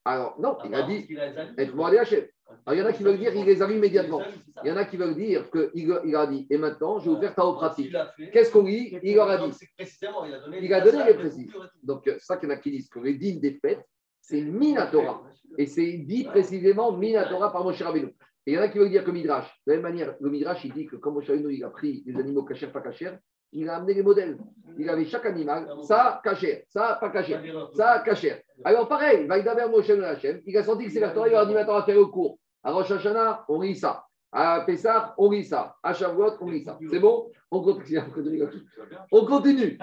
Alors, non, il a dit Et. Alors, il y en a qui veulent dire qu'il les a mis immédiatement. Il y en a qui veulent dire qu'il il a dit, et maintenant, je vais vous faire ta pratique. Qu'est-ce qu'on lit Il leur a dit. Il a donné les précises. Donc, c'est ça qu'il y en a qui disent que les dîmes des fêtes, c'est Minatora. Et c'est dit précisément Minatora par Moshe Rabbeinu. Et il y en a qui veulent dire que Midrash. De la même manière, le Midrash, il dit que quand Moshe Rabbeinu il a pris les animaux cachers, pas cachers, il a amené les modèles. Il avait chaque animal, ça, caché, ça, pas caché, ça, caché. Alors pareil, Vaïdaver Moshe Hashem, il a senti que c'est la Torah, il a dit maintenant à faire le cours. À Rosh Hashanah, on lit ça. À Pessah, on lit ça. À Shavuot, on lit ça. C'est bon? On continue. on continue.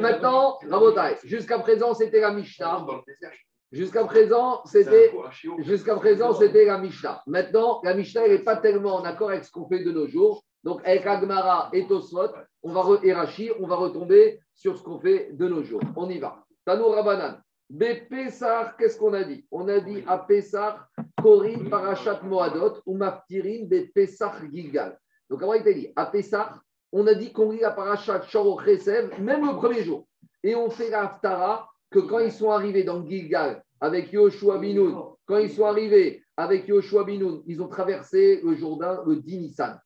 Maintenant, Rabotai, jusqu'à présent, c'était la Mishnah. Jusqu'à présent, c'était jusqu'à présent, c'était la Mishnah. Maintenant, la Mishnah, elle n'est pas tellement en accord avec ce qu'on fait de nos jours. Donc, avec Agmara et Tosfot, on va et on va retomber sur ce qu'on fait de nos jours. On y va. Tanou Rabanan. Bepessar, qu'est-ce qu'on a dit? On a dit à Pessar, Korin Parashat Moadot ou Maftirin Bepessar Gilgal. Donc, avant, il dit? À Pessar, on a dit qu'on lit la Parashat Shoro Chesev, même le premier jour. Et on fait la Haftara que quand ils sont arrivés dans Gilgal avec Yoshua Binoun, quand ils sont arrivés avec Yoshua Binoun, ils ont traversé le Jourdain le 10 Nissan.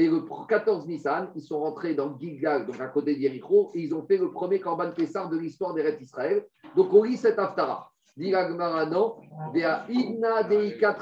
Et le 14 Nissan, ils sont rentrés dans Gilgal, donc à côté d'Yericho, et ils ont fait le premier Korban Pessar de l'histoire des Rêtes Israël. Donc on lit cette Haftara. Dit Idna Deika.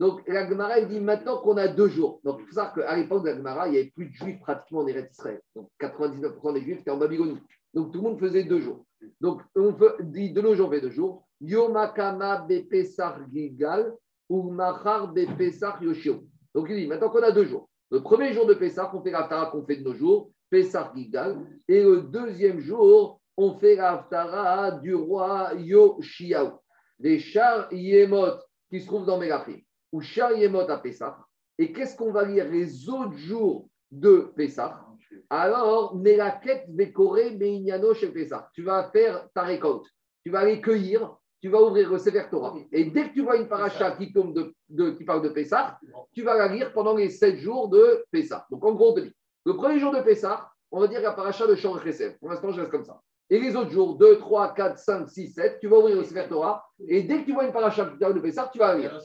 Donc il dit maintenant qu'on a deux jours. Donc il faut savoir qu'à l'époque de l'Agmara, il n'y avait plus de juifs pratiquement en Eretz Israël. Donc 99% des juifs étaient en Babylonie. Donc tout le monde faisait deux jours. Donc on fait, dit de nos jours, on fait deux jours. Yomakama Bepesar Gilgal ou Machar. Donc il dit maintenant qu'on a deux jours. Le premier jour de Pessah, on fait l'Aftara qu'on fait de nos jours, Pessah Gilgal. Et le deuxième jour, on fait l'Aftara du roi Yoshiaou. Des chars Yemot qui se trouvent dans Mélachim. Ou chars Yemot à Pessah. Et qu'est-ce qu'on va lire les autres jours de Pessah? Alors, Melaket Bekore Meignano chez Pessah. Tu vas faire ta récolte. Tu vas aller cueillir tu vas ouvrir le Sefer Torah. Et dès que tu vois une paracha qui, tombe de, de, qui parle de Pessah, tu vas la lire pendant les 7 jours de Pessah. Donc en gros, on te dit, le premier jour de Pessah, on va dire la paracha de Shor. Pour l'instant, je reste comme ça. Et les autres jours, 2, 3, 4, 5, 6, 7, tu vas ouvrir le Sefer Torah. Et dès que tu vois une paracha qui parle de Pessah, tu vas la lire.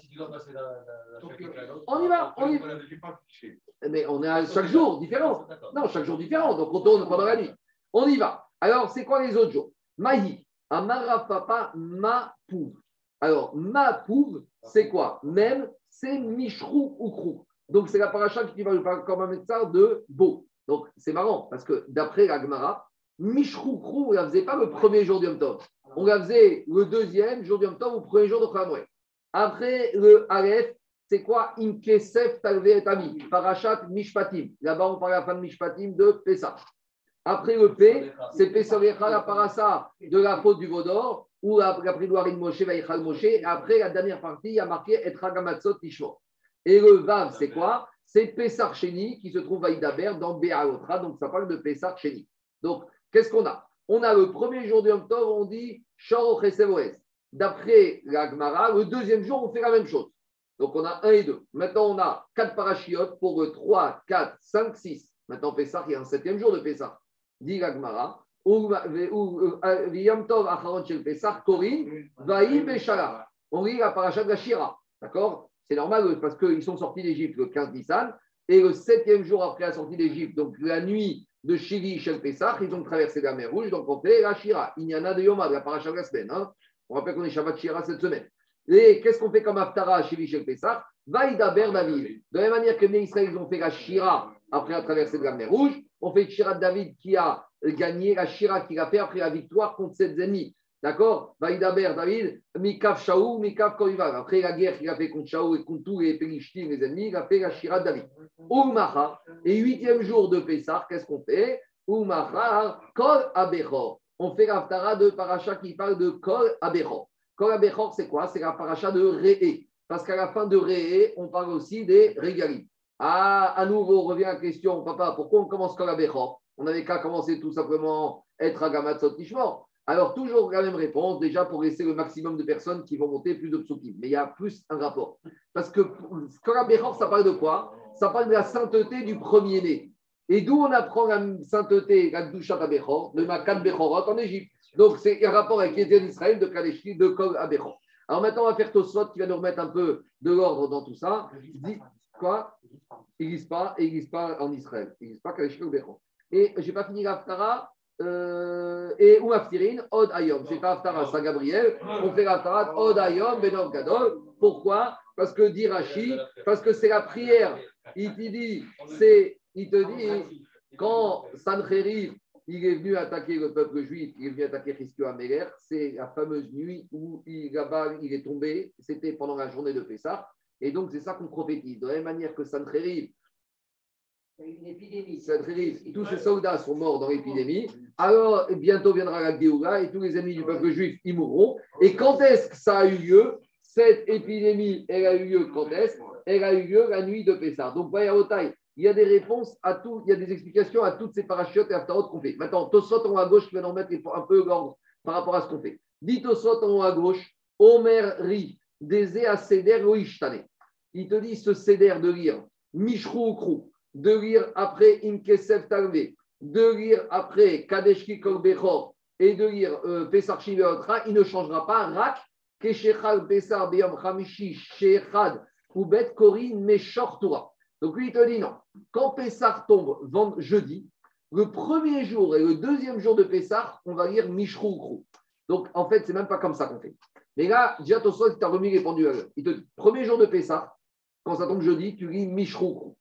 On y va, on y va. Mais on est à chaque jour différent. Non, chaque jour différent. Donc on tourne pendant la nuit. On y va. Alors, c'est quoi les autres jours? Maï. Amara papa ma pouve. Alors, ma c'est quoi? Même, c'est Mishrou ou. Donc, c'est la paracha qui va comme un médecin de beau. Donc, c'est marrant parce que d'après la Gemara, Mishrou Krou, on ne la faisait pas le premier jour du Yom Tov. On la faisait le deuxième jour du Yom Tov ou le premier jour de Khamoué. Après le Aleph, c'est quoi? Imkesef Talve et Ami, Parachat Mishpatim. Là-bas, on parle à la fin de Mishpatim de Pessah. Après le P, c'est Pesorecha la parasa de la faute du Vaudor, ou la pridoirine Moshe, Vaïchal Moshe. Après, la dernière partie, il y a marqué Etragamatzot Tishmo. Et le Vav, c'est quoi? C'est Pessar Sheni qui se trouve à Idaber dans Béaotra. Donc, ça parle de Pessar Sheni. Donc, qu'est-ce qu'on a? On a le premier jour du Yom on dit Chesevoes. D'après la Gemara, le deuxième jour, on fait la même chose. Donc, on a un et deux. Maintenant, on a quatre parachiotes pour le 3, 4, 5, 6. Maintenant, Pessar, il y a un septième jour de Pessar dit l'Agmara, euh, Beshala. On lit la paracha de la Shira. D'accord? C'est normal euh, parce qu'ils sont sortis d'Égypte le 15 Nissan. Et le septième jour après la sortie d'Égypte, donc la nuit de Shiri Shel Pesach, ils ont traversé la mer Rouge. Donc on fait la Shira. Il y en a de Yoma, de la paracha de la semaine. hein. On rappelle qu'on est Shabbat Shira cette semaine. Et qu'est-ce qu'on fait comme Aftara à Shiri Shel Pesach? Vaïdaber David. De la même manière que les Israël, ils ont fait la Shira après la traversée de la mer Rouge, on fait Shira David qui a gagné la Shira qu'il a fait après la victoire contre ses ennemis. D'accord? Vaïdaber David, Mikaf Shaou, Mikaf Korival. Après la guerre qu'il a fait contre Shaou et contre tous les Pélishtim, les ennemis, il a fait la Shira David. Umacha, et huitième jour de Pessah, qu'est-ce qu'on fait? Umacha, Kol Abechor. On fait l'Aftara de Paracha qui parle de Kol Abechor. Kol Abechor, c'est quoi? C'est la Paracha de Réé. Parce qu'à la fin de Réé, on parle aussi des Régalim. Ah, à nouveau, revient la question, papa, pourquoi on commence Kol Abechor On n'avait qu'à commencer tout simplement être à Gamatzot Nishmor. Alors, toujours la même réponse, déjà pour laisser le maximum de personnes qui vont monter plus de psukim. Mais il y a plus un rapport. Parce que Kol Abechor, ça parle de quoi? Ça parle de la sainteté du premier-né. Et d'où on apprend la sainteté, la Dushat Abechor, de Makan Bechorot en Égypte. Donc, c'est un rapport avec l'État d'Israël, de Kaleshki, de Kol Abechor. Alors maintenant, on va faire Tosfot qui va nous remettre un peu de l'ordre dans tout ça. Quoi Il n'existe pas, il n'existe pas en Israël. Il n'existe pas Kaleshki ou Bechor. Et je n'ai pas fini l'Aftara. Euh, et ou Aftirin, Od Ayom. C'est pas Aftara, Saint Gabriel. On fait l'Aftara, Od Ayom, Benor Gadol. Pourquoi? Parce que dit Rashi, parce que c'est la prière. Il te dit, c'est, il te dit, quand Sancheriv, il est venu attaquer le peuple juif, il est venu attaquer Christio Améler, c'est la fameuse nuit où il, là-bas, il est tombé, c'était pendant la journée de Pessah, et donc c'est ça qu'on prophétise. De la même manière que Sancheriv, Sancheriv, tous ces soldats sont morts dans l'épidémie, alors bientôt viendra la Géoula et tous les ennemis du peuple juif, ils mourront. Et quand est-ce que ça a eu lieu? Cette épidémie, elle a eu lieu quand est-ce? Elle a eu lieu la nuit de Pessah. Donc, voyez, au taille, il y a des réponses à tout, il y a des explications à toutes ces parachutes et aftarot qu'on fait. Maintenant, Tosot en haut à gauche, qui va nous remettre un peu l'ordre par rapport à ce qu'on fait. Dit Tosot en haut à gauche, Omer ri, Dezé à Seder Oishtane. Il te dit ce Seder de lire Mishrou Ukrou, de lire après Imkesef Talvé, de lire après Kadeshki Kol Bechor et de lire euh, Shiveotra, il ne changera pas. Rak, Keshechal Pesar Beyam Shechad, Oubet Korin Meshor. Donc lui, il te dit non. Quand Pessah tombe jeudi, le premier jour et le deuxième jour de Pessah, on va lire Mishrou. Donc en fait, c'est même pas comme ça qu'on fait. Mais là, déjà, il t'a remis les pendules. Il te dit, premier jour de Pessah, quand ça tombe jeudi, tu lis Mishrou.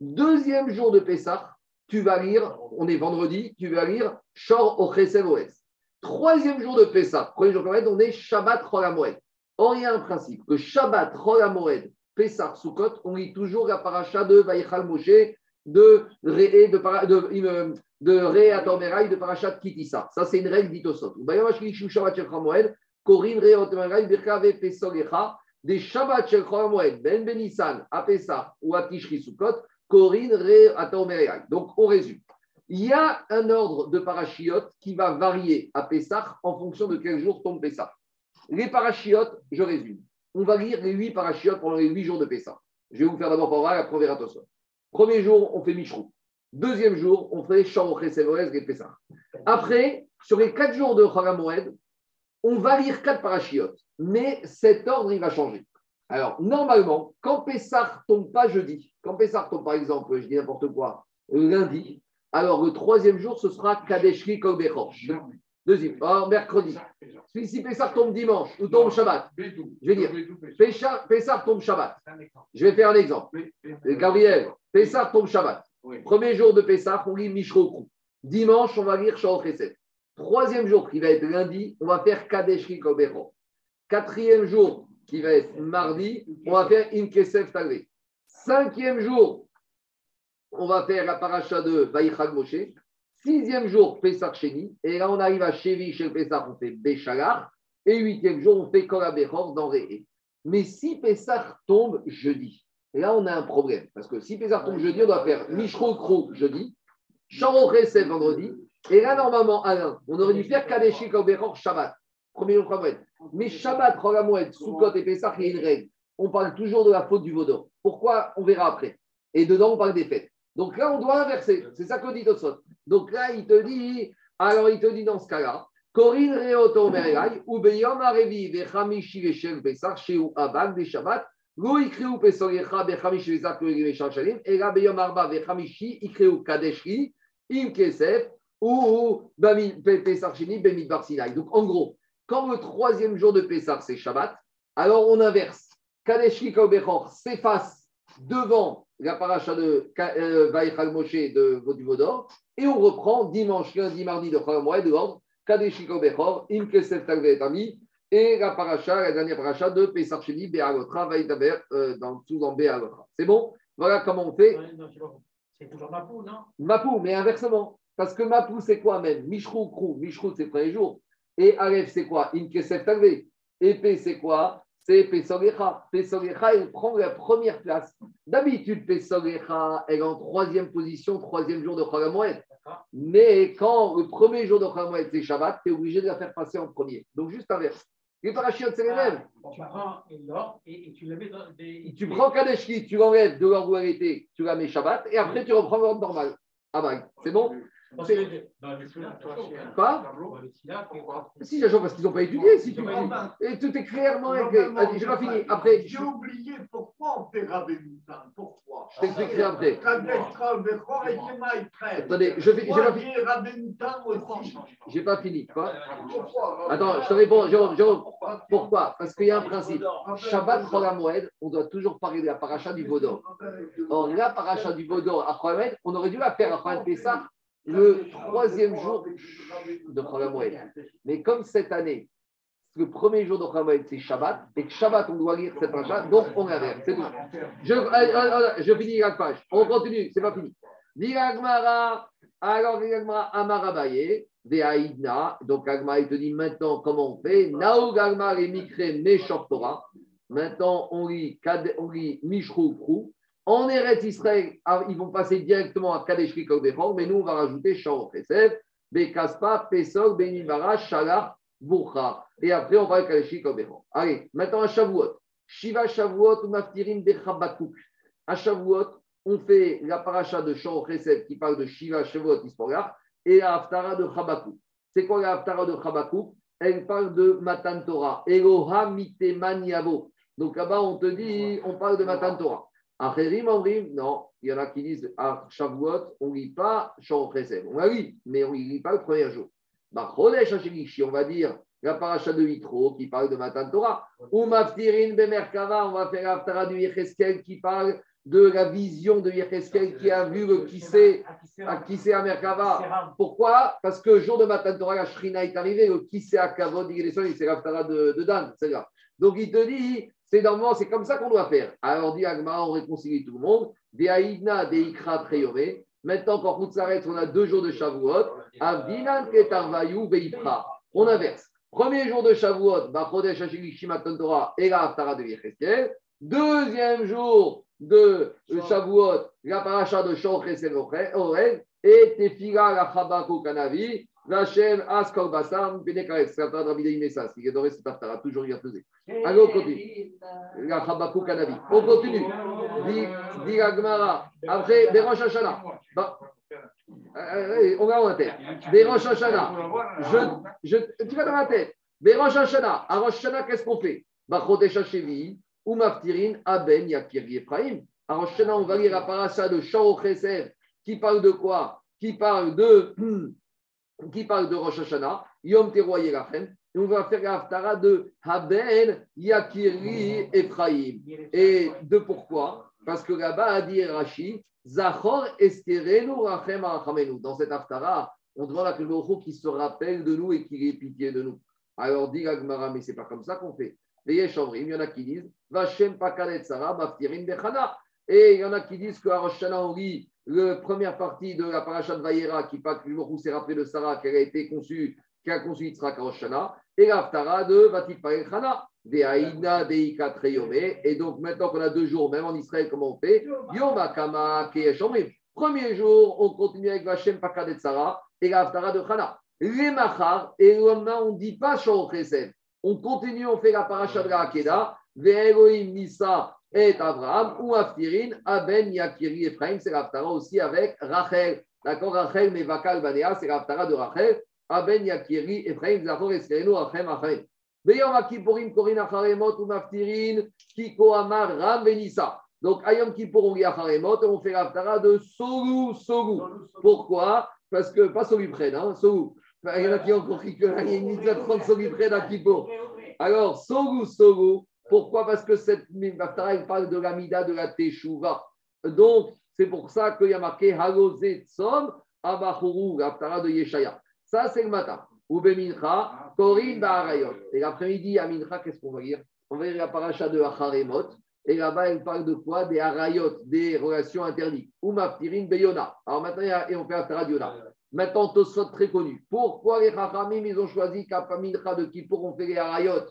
Deuxième jour de Pessah, tu vas lire, on est vendredi, tu vas lire Shor Ochesev Oes. Troisième jour de Pessah, premier jour de Moed, on est Shabbat Chol HaMoed. Or, il y a un principe, que Shabbat Chol HaMoed, Pessah Sukkot, on lit toujours la paracha de Vaïchal Moshe, de Ré, de, de, de, de Ré Atormeraï, de parachat Kitissa. Ça, c'est une règle d'Itosot. Bayamash Kishu Shabbat Shel Chol HaMoed, Korin Ré Atormeraï, Birkave Pesol Echa, des Shabbat Shel HaMoed, Ben Benissan, à Pessah ou à Tishri Sukkot, Corinne, Ré, Ataomereal. Donc, on résume. Il y a un ordre de parachiotes qui va varier à Pessah en fonction de quel jour tombe Pessah. Les parachiotes, je résume. On va lire les huit parachiotes pendant les huit jours de Pessah. Je vais vous faire d'abord voir la première attention. Premier jour, on fait Michrou. Deuxième jour, on fait Sharoché Sevorez et Pessah. Après, sur les quatre jours de Chagamoed, on va lire quatre parachiotes. Mais cet ordre, il va changer. Alors, normalement, quand Pessah tombe pas jeudi, quand Pessah tombe par exemple, je dis n'importe quoi, lundi, alors le troisième jour, ce sera Kadeshri Kolbechor. Deuxième, alors, mercredi. Si Pessah tombe dimanche ou tombe Shabbat, je vais dire, Pessah tombe Shabbat. Je vais faire un exemple. Euh, Gabriel, Pessah tombe Shabbat. Premier jour de Pessah, on lit Mishrokrou. Dimanche, on va lire Chesed. Troisième jour, qui va être lundi, on va faire Kadeshri Kolbechor. Quatrième jour, qui va être mardi, on va faire Imkesef Tagre. Cinquième jour, on va faire la paracha de Vaïchag Moshe. Sixième jour, Pesach Sheni. Et là, on arrive à Chevi, chez Pesach, on fait Béchalar. Et huitième jour, on fait Korabechor dans Réé. Mais si Pesach tombe jeudi, là, on a un problème. Parce que si Pesach tombe jeudi, on doit faire Mishro Kro jeudi, Sharo c'est vendredi. Et là, normalement, Alain, on aurait dû faire Kadeshi Korabechor Shabbat. Premier jour Khamoued. Mais Shabbat, Rogamoued, Sukkot et Pesach, il y a une règle. On parle toujours de la faute du vaudor. Pourquoi On verra après. Et dedans, on parle des fêtes. Donc là, on doit inverser. C'est ça qu'on dit Tosot. Donc là, il te dit, Alors il te dit dans ce cas-là, Corinne Reoto ou Beyom Arevi, Bechamishi Veshem Pesach, Sheu Abag, des Shabbat, Lo Ikreu Pesorecha, Bechamishi Vesach, Lo Ikreu Shalim, et là Beyom Arba, Bechamishi, Ikreu Kadeshri, Im Kesef, ou Pesach Sheni, Bemidbar Sinai. Donc en gros, quand le troisième jour de Pesach c'est Shabbat, alors on inverse. Kadeshri Kaobechor s'efface devant la paracha de euh, Vaïchal Moshe de, du Vaudor, et on reprend dimanche, lundi, mardi de Chalamoy de l'ordre, Kadeshiko Bechor, Im Kesef Talvet Ami, et la paracha, la dernière paracha de Pesach Sheni, Be'alotra, Vaïdaber, euh, dans tout dans Be'alotra. C'est bon? Voilà comment on fait. C'est toujours ma poule, non? Mapou, mais inversement. Parce que Mapou, c'est quoi même? Mishrou, Krou. Mishrou, c'est le premier jour. Et Aleph, c'est quoi? In Kesef Talvet. Et P, c'est quoi? C'est Pesogecha. Pesogecha, elle prend la première place. D'habitude, Pesogecha, elle est en troisième position, troisième jour de. D'accord. Mais quand le premier jour de Chalamoed, c'est Shabbat, tu es obligé de la faire passer en premier. Donc, juste inverse. Les parachutes, c'est les mêmes. Tu prends l'or et, et tu le mets dans des. Tu prends Kadeshki, tu l'enlèves de l'ordre où elle était, tu la mets Shabbat, et après, tu reprends l'ordre normal. Ah bah, c'est bon? C'est- Quoi Si, j'ajoute parce qu'ils n'ont pas étudié. Si tu. Et tout est clairement écrit. Allez, j'ai pas fini. Après, je J'ai oublié pourquoi on fait Rabbenutan. Pourquoi je t'expliquerai après. Shema Israël. Attendez, je vais- j'ai pas fini. j'ai Rabbenutan aussi. J'ai pas fini. Quoi Pourquoi Attends, je te réponds, Jérôme, Jérôme. Pourquoi Parce qu'il y a un principe. Shabbat, Cholamoed, on doit toujours parler de la paracha du Vaudor. Or, la paracha du Vaudor à Cholamoed, on aurait dû la faire à Cholamoed Pessah le troisième jour de Cholamoed. Mais comme cette année, le premier jour de Cholamoed, c'est Shabbat, et que Shabbat, on doit lire cette paracha, donc on l'inverse. C'est tout. Je, euh, euh, euh, je finis la page. On continue, c'est pas fini. Diragmara, alors Diragmara Amarabaye, Veaïdna, donc Agma, il te dit maintenant comment on fait? Naog Agma et Mikre Meshor. Maintenant, on lit, on lit Mishrou Prou. En Eretz Israël, ah, ils vont passer directement à Kadesh Rikok mais nous, on va rajouter Shor Chesed, Bekaspa, Pesol, Benimara, Shalach, Bourcha. Et après, on va à Kadesh Rikok. Allez, maintenant à Shavuot. Shiva Shavuot, Maftirim Bechabakouk. À Shavuot, on fait la paracha de Shor Chesed qui parle de Shiva Shavuot Isporgar et la Haftara de Chabakouk. C'est quoi la Haftara de Chabakouk? Elle parle de Matan Torah. Eloha Miteman Yavo. Donc là-bas, on te dit, on parle de Matan Torah. Amrim, non. Il y en a qui disent à Shavuot, on ne lit pas Shor. On la lit, mais on ne lit pas le premier jour. Bah, Chodesh on va dire la paracha de Yitro qui parle de Matan Torah. Ou Maftirin Bemerkava, on va faire la Haftara du Yecheskel qui parle de la vision de Yecheskel qui a vu le Kissé à Kissé à Merkava. Pourquoi? Parce que le jour de Matan Torah, la Shrina est arrivée, le Kissé à Kavod, il est c'est l'Aftara de, de Dan, c'est. Donc il te dit, c'est normalement, c'est comme ça qu'on doit faire. Alors dit Agma, on réconcilie tout le monde. Des Aïdna, des Ikra, Treyové. Maintenant, quand on s'arrête, on a deux jours de Shavuot. Avdinan, Ketarvayu, Veipra. On inverse. Premier jour de Shavuot, Bachodesh, Hashilishi, Matan Torah et la Haftara de Yecheskel. Deuxième jour de Shavuot, la paracha de Shor Chesed Orel, et Tefila la Chabako Kanavi, Vachem Askor Bassam, c'est de Rabbi Daï Messas, il adorait cette aftara, toujours il a pesé. Allez, on continue. La Chabako Kanavi. On continue. Dit Gemara. Après, Berosh Hashanah. Bah, euh, euh, on va en tête. Berosh Hashanah. Je, je, tu vas dans la tête. Berosh Hashanah. À Rosh qu'est-ce qu'on fait? Bachodesh Hashevi, ou Maftirin, Aben, Yakir, Ephraim. À Rosh on va lire la parasha de Shao Chesed, qui parle de quoi? Qui parle de, <clears throat> qui parle de Rosh Hashanah, Yom Teroy Yerachem. Et on va faire la haftara de Haben, Yakiri, Ephraim. Et de pourquoi? Parce que là-bas, a dit Rashi, Zachor Esterenu Rachem Arachamenu. Dans cette haftara, on demande à Kelboro qui se rappelle de nous et qui ait pitié de nous. Alors dit Gagmara, mais c'est pas comme ça qu'on fait. Il y en a qui disent Vachem Pakalet Sarah, Maftirin Bechana. Et il y en a qui disent qu'à Rosh Hashanah, on lit la première partie de la paracha de Vayera qui parle que s'est rappelé de Sarah, qu'elle a été conçue, qui a conçu Yitzhak à Rosh Hashanah, et l'Aftara de Vatik Chana, des Aïna, des Ika. Et donc maintenant qu'on a deux jours, même en Israël, comment on fait? Yom Keyeshomrim. Premier jour, on continue avec Vachem Pakadet Sarah et l'Aftara de Chana. Les Machar, et le lendemain, on ne dit pas Shor. On continue, on fait la paracha de la Hakeda, Ve'elohim Nisa et Abraham, ou Aftirin, Aben Yakiri Ephraim, c'est l'Aftara aussi avec Rachel. D'accord Rachel, Mevakal, Banea, c'est l'Aftara de Rachel. Aben, Yakiri, Ephraim, Zachor, Eskerenu, Rachem, Rachem. Beyom Akipurim, Korin, Acharemot, ou Maftirin, Kiko, Amar, Ram, Venissa. Donc, Ayom Kippour, on lit Acharemot, et on fait l'Aftara de Sogu, Sogu. Pourquoi? Parce que, pas Soluprène, hein, Sogu. Il y en a qui ont compris qu'il y a une mitzvah de prendre Soluprène à Kippour. Alors, Sogu, Sogu. Pourquoi? Parce que cette Haftara, il parle de la Mida de la Teshuvah. Donc, c'est pour ça qu'il y a marqué Halozé Tsom, Abachuru, l'Haftara de Yeshaya. Ça, c'est le matin. Ubemincha, Korin Baharayot. Et l'après-midi, à Mincha, qu'est-ce qu'on va lire? On va lire la paracha de Acharemot. Et là-bas, elle parle de quoi? Des Harayot, des relations interdites. Ou Maftirin Beyona. Alors maintenant, et on fait Haftara de Yona. Maintenant, Tosfot très connu. Pourquoi les Chachamim, ils ont choisi Mincha de Kippour, on fait les Harayot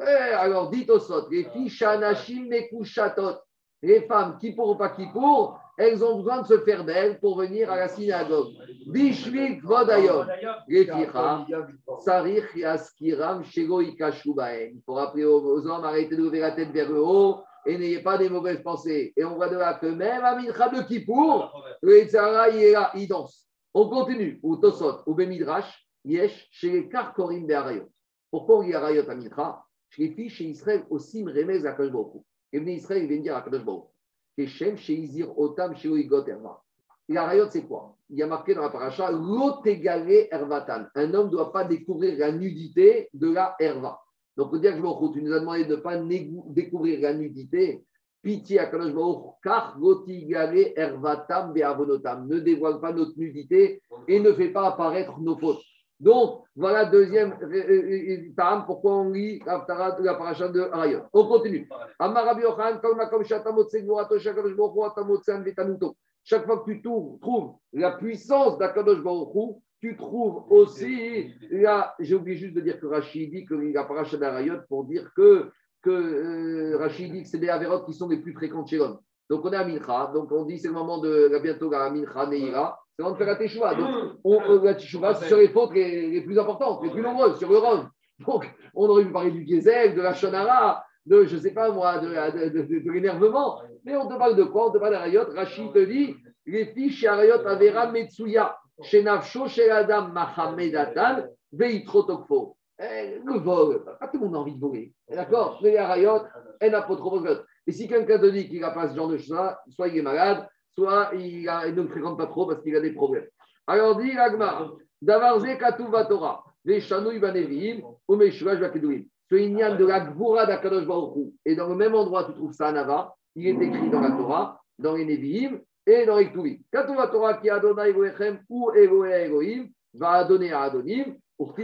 Eh, alors, dit Tosfot, les filles Shanashim Mekushatot, les femmes Kippour ou pas Kippour, elles ont besoin de se faire belles pour venir à la synagogue. Bishvil Kvodayom, les Ficha, Sarich Yaskiram Shego Ikashubaen. Il faut rappeler aux, hommes, arrêtez de lever la tête vers le haut et n'ayez pas des mauvaises pensées. Et on voit de là que même à Mincha de Kippour, le Yitzhara, il est là, il danse. On continue. Ou Tosot, ou Bemidrash, Yesh, chez les Karkorim Be'arayot. Pourquoi on dit Arayot à Mincha Chez les filles, chez Israël, aussi Mremez à Hu. Et venez Israël, il vient dire à Hu. Et Shem, chez Izir, Otam, chez Oigot, Erva. Et Arayot, c'est quoi? Il y a marqué dans la paracha, L'otégalé Ervatan. Un homme ne doit pas découvrir la nudité de la Erva. Donc, on dit à Hu, tu nous as demandé de ne pas découvrir la nudité. Pitié à Kadosh car Ervatam Be'avonotam. Ne dévoile pas notre nudité et ne fait pas apparaître nos fautes. Donc, voilà deuxième euh, euh, euh, tam, pourquoi on lit la paracha de Arayot. On continue. Chaque fois que tu trou- trouves la puissance d'Akadosh Baruch tu trouves aussi, là, j'ai oublié juste de dire que Rachid dit que la paracha d'Arayot pour dire que, que euh, Rachid dit que c'est des avérotes qui sont les plus fréquentes chez l'homme. Donc on est à Mincha, donc on dit c'est le moment de là, bientôt la Mincha Neira, c'est le moment de faire la Teshuvah. Donc on, euh, la Teshuvah c'est sur les fautes les, les plus importantes, les plus nombreuses, sur le Rhum. Donc on aurait pu parler du Gezel, de la Shonara, de je sais pas moi, de, de, de- de- de l'énervement. Mais on te parle de quoi? On te parle d'Arayot. Rachid te dit les filles chez Arayot Avera Metsuya, chez Nafsho, chez Adam Mahamedatan, Veitrotokfo. Eh, Le vol, pas tout le monde a envie de voler. D'accord Mais les Arayot, elle n'a pas trop besoin. Et si quelqu'un te dit qu'il n'a pas ce genre de choses, soit il est malade, soit il, a- il ne le fréquente pas trop parce qu'il a des problèmes. Alors dit l'Agma, Davarze Katuva Torah, les Shanouy Banevim, ou Meshuach Bakedouim. Ce Inyan de la Gvura d'Akadosh Baruch Hu. Et dans le même endroit, tu trouves ça à Nava, il est écrit dans la Torah, dans les Nevi'im et dans les Ktuvim. Katuva Torah qui Adonai Elohim ou Elohe Elohim va donner à Adonim, Donc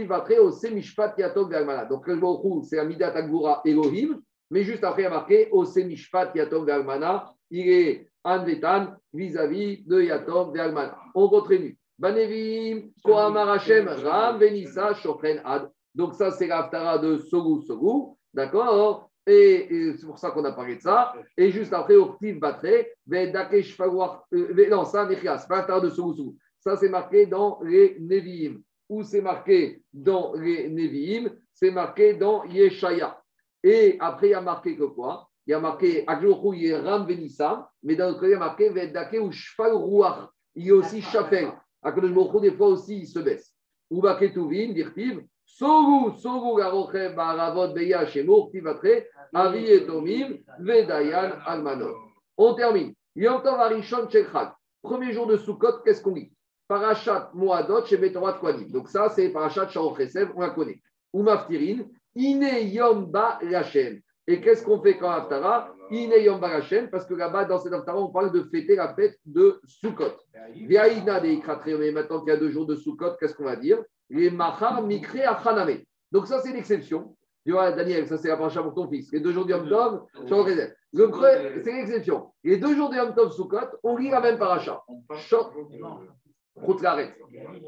le c'est la Midat Agvura Elohim, mais juste après, il y a marqué au Semishpat Yatom Vermana, il est Anvetan vis-à-vis de Yatom Vermana. On continue. Banevim, Kohamar Hashem, Ram, Venissa, Shokren Ad. Donc ça, c'est l'Aftara de Sogu Sogu, d'accord? Et, c'est pour ça qu'on a parlé de ça. Et juste après, Urtiv Batre, Vedakesh Fagwar, euh, non, ça, c'est pas l'Aftara de Sogu Sogu. Ça, c'est marqué dans les Nevi'im. Où c'est marqué dans les Nevi'im C'est marqué dans Yeshaya. Et après, il y a marqué que quoi? Il y a marqué Akjorou, il y a Ram Venissa, mais dans l'autre côté, il y a marqué Vedake ou Shfal Ruach. Il y a aussi Shafel. Akadosh Baruch des fois aussi, il se baisse. Uba Ketuvin, Dirtiv, Sogu, Sogu, Garochem, Baravot, Beya, Shemur, Tivatre, Avi et Tomim, Vedayan, Almanot. On termine. Yom Tov Arishon Shechad. Premier jour de Sukkot, qu'est-ce qu'on lit Parashat Moadot chez Betorat Kwadim. Donc ça, c'est Parashat Sharon on la connaît. Ou Maftirin, Ine Lachem. Et qu'est-ce qu'on fait quand Haftara Ine Yom Ba Lachem, parce que là-bas, dans cette Haftara, on parle de fêter la fête de Sukkot. Viaïna de mais maintenant qu'il y a deux jours de Sukkot, qu'est-ce qu'on va dire Les Mahar Mikre Achaname. Donc ça, c'est l'exception. Tu vois, Daniel, ça c'est la paracha pour ton fils. Les deux jours de Yom Tov, Sharon creux, c'est l'exception. Les deux jours de Yom Tov Sukkot, on lit la même paracha.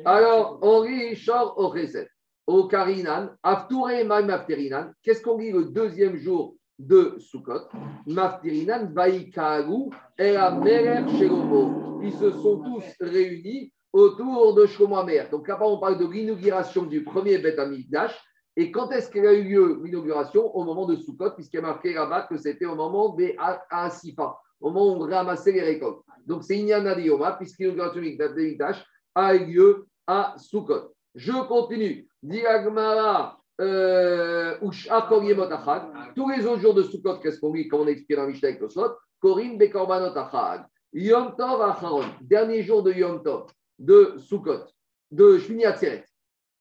Alors, lit Shor au Chesed. Au Karinan, Aftouré Maïm Afterinan. Qu'est-ce qu'on lit le deuxième jour de Sukkot? Mafterinan, Vaïkagu, et Amerer Shelomo. Ils se sont tous réunis autour de Shlomo Amer. Donc là-bas, on parle de l'inauguration du premier Beth Amikdash. Et quand est-ce qu'elle a eu lieu l'inauguration? Au moment de Sukkot, puisqu'il y a marqué là-bas que c'était au moment des Asifa, au moment où on ramassait les récoltes. Donc c'est Inyana l'inauguration du Beth Amikdash, a eu lieu à Sukkot. Je continue. Diagmara, euh. Tous les autres jours de Sukkot, qu'est-ce qu'on lit quand on explique dans Mishnah avec Korin Bekorbanot Achad. Yom Tov Acharon, dernier jour de Yom Tov, de Sukkot, de Shmini Atzeret.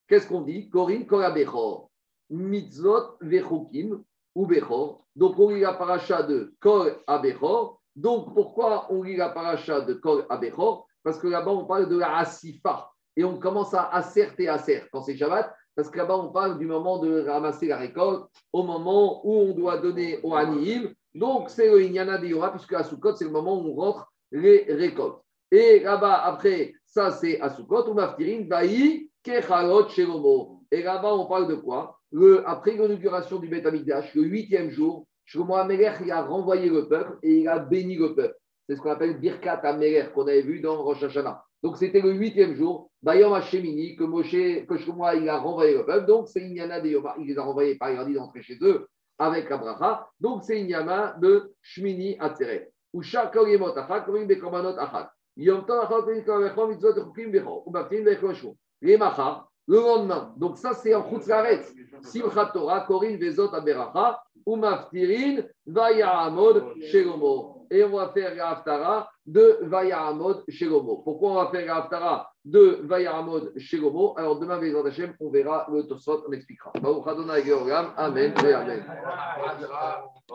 Qu'est-ce qu'on dit? Korin Kol Abechor. Mitzvot Vechukim ou Bechor. Donc on lit la paracha de Kol Abechor. Donc pourquoi on lit la paracha de Kol Abechor Parce que là-bas on parle de la Asifa. Et on commence à asserter Aser quand c'est Shabbat. Parce que là-bas on parle du moment de ramasser la récolte, au moment où on doit donner au Anihim. Donc c'est le Inyana de Yora, puisque à Sukkot c'est le moment où on rentre les récoltes. Et là-bas, après, ça c'est à Sukkot, ou Maftirin, Vaï, Kechalot, Shelomo. Et là-bas, on parle de quoi? Le, Après l'inauguration du Beth le huitième jour, Shlomo Amelech, il a renvoyé le peuple et il a béni le peuple. C'est ce qu'on appelle Birkat Amelech, qu'on avait vu dans Rosh Hashanah. Donc c'était le huitième jour, Bayom Hashemini, que que Shlomo il a renvoyé le peuple. Donc c'est Inyana de Yoma, il les a renvoyés par dit d'entrer chez eux avec Abraha. Donc c'est Inyana de Shmini Atzeret. Le lendemain. Donc ça c'est en Chutzlaret. Simchat Torah, Korim Vezot Aberacha, ou Maftirin, Vayahamod Shelomo. Et on va faire la Haftara de Vayahamod Shelomo. Pourquoi on va faire la Haftara de Vayahamod Shelomo? Alors demain, Vezot Hashem, on verra le Tosot, on expliquera. Amen Amen.